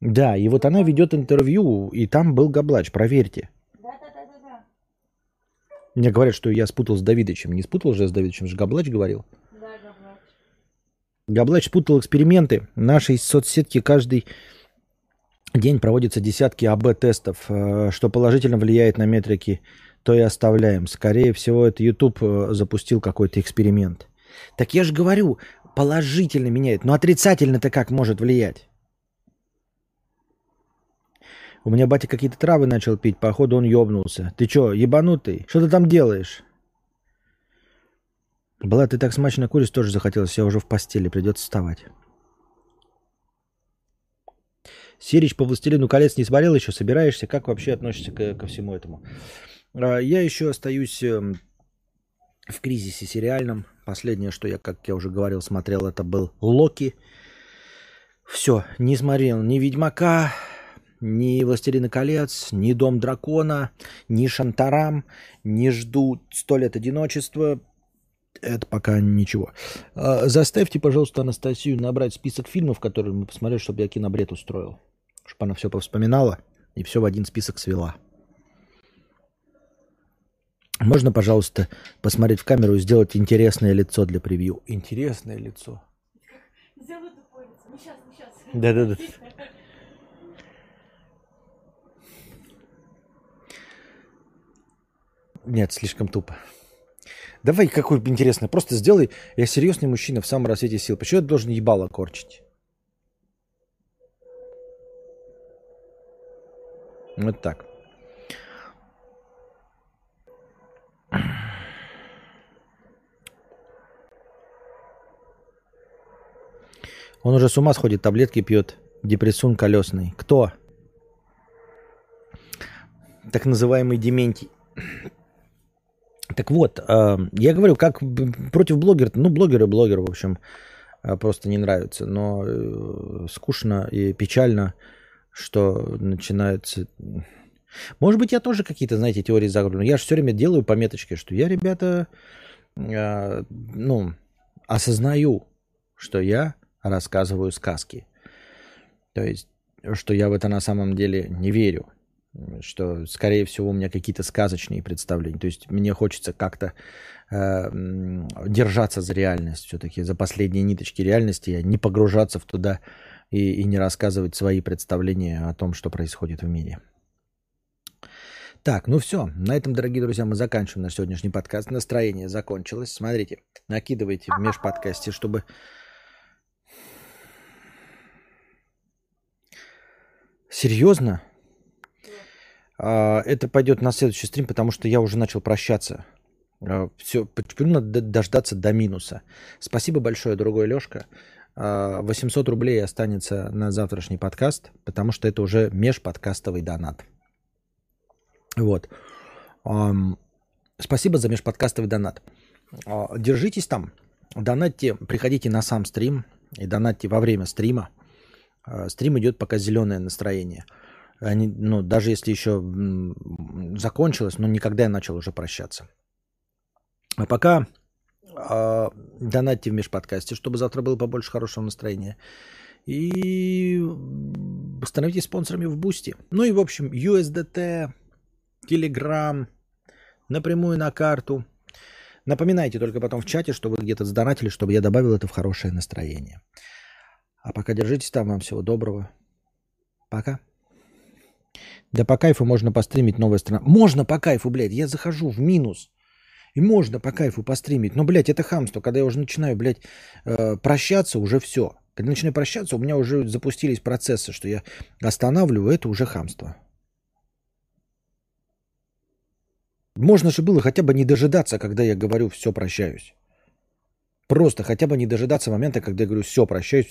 Да, и вот она ведет интервью, и там был Габлач, проверьте. Мне говорят, что я спутал с Давидычем. Не спутал же с Давидычем, же Габлач говорил. Да, говно. Габлач спутал эксперименты. В нашей соцсетке каждый день проводятся десятки АБ-тестов. Э, Что положительно влияет на метрики, то и оставляем. Скорее всего, это YouTube э, запустил какой-то эксперимент. Так я же говорю, положительно меняет. Но отрицательно-то как может влиять? У меня батя какие-то травы начал пить, походу он ёбнулся. Ты чё, ебанутый? Что ты там делаешь? Была, ты так смачно куришь, тоже захотелось. Я уже в постели, придется вставать. Сирич по «Властелину колец» не смотрел еще? Собираешься? Как вообще относишься ко, ко всему этому? А, Я еще остаюсь эм, в кризисе сериальном. Последнее, что я, как я уже говорил, смотрел, это был «Локи». Все, не смотрел ни «Ведьмака», ни «Властелина колец», ни «Дом дракона», ни «Шантарам», не жду «Сто лет одиночества». Это пока ничего. А, Заставьте, пожалуйста, Анастасию набрать список фильмов, которые мы посмотрели, чтобы я кинобред устроил. Чтобы она все повспоминала и все в один список свела. Можно, пожалуйста, посмотреть в камеру и сделать интересное лицо для превью? Интересное лицо. Да-да-да. Нет, слишком тупо. Давай какой интересный. Просто сделай. Я серьезный мужчина в самом рассвете сил. Почему я должен ебало корчить? Вот так. Он уже с ума сходит, таблетки пьет. Депрессун колесный. Кто? Так называемый Дементий. Так вот, э, я говорю, как против блогера, ну, блогеры, блогеры, в общем, э, просто не нравятся. Но э, скучно и печально, что начинается... Может быть, я тоже какие-то, знаете, теории заговора. но Я же все время делаю пометочки, что я, ребята, ну, осознаю, что я рассказываю сказки. То есть, что я в это на самом деле не верю. Что, скорее всего, у меня какие-то сказочные представления. То есть, мне хочется как-то э, держаться за реальность все-таки, за последние ниточки реальности, а не погружаться в туда и, и не рассказывать свои представления о том, что происходит в мире. Так, ну все. На этом, дорогие друзья, мы заканчиваем наш сегодняшний подкаст. Настроение закончилось. Смотрите, накидывайте в межподкасте, чтобы Серьезно? А, Это пойдет на следующий стрим, потому что я уже начал прощаться. Все, почему надо дождаться до минуса? Спасибо большое, другой Лешка. 800 рублей останется на завтрашний подкаст, потому что это уже межподкастовый донат. Вот. Спасибо за межподкастовый донат. А, Держитесь там, донатьте, приходите на сам стрим и донатьте во время стрима. А, Стрим идет пока зеленое настроение. Они, ну, даже если еще закончилось, но никогда я начал уже прощаться. А пока а, донатьте в межподкасте, чтобы завтра было побольше хорошего настроения. И становитесь спонсорами в Бусти. Ну и, в общем, USDT, Telegram, напрямую на карту. Напоминайте только потом в чате, что вы где-то сдонатили, чтобы я добавил это в хорошее настроение. А пока держитесь там. Вам всего доброго. Пока. Да по кайфу можно постримить новая страна. Можно по кайфу, блядь. Я захожу в минус. И можно по кайфу постримить. Но, блядь, это хамство. Когда я уже начинаю, блядь, э, прощаться, уже все. Когда начинаю прощаться, у меня уже запустились процессы, что я останавливаю, это уже хамство. Можно же было хотя бы не дожидаться, когда я говорю «все, прощаюсь». Просто хотя бы не дожидаться момента, когда я говорю «все, прощаюсь,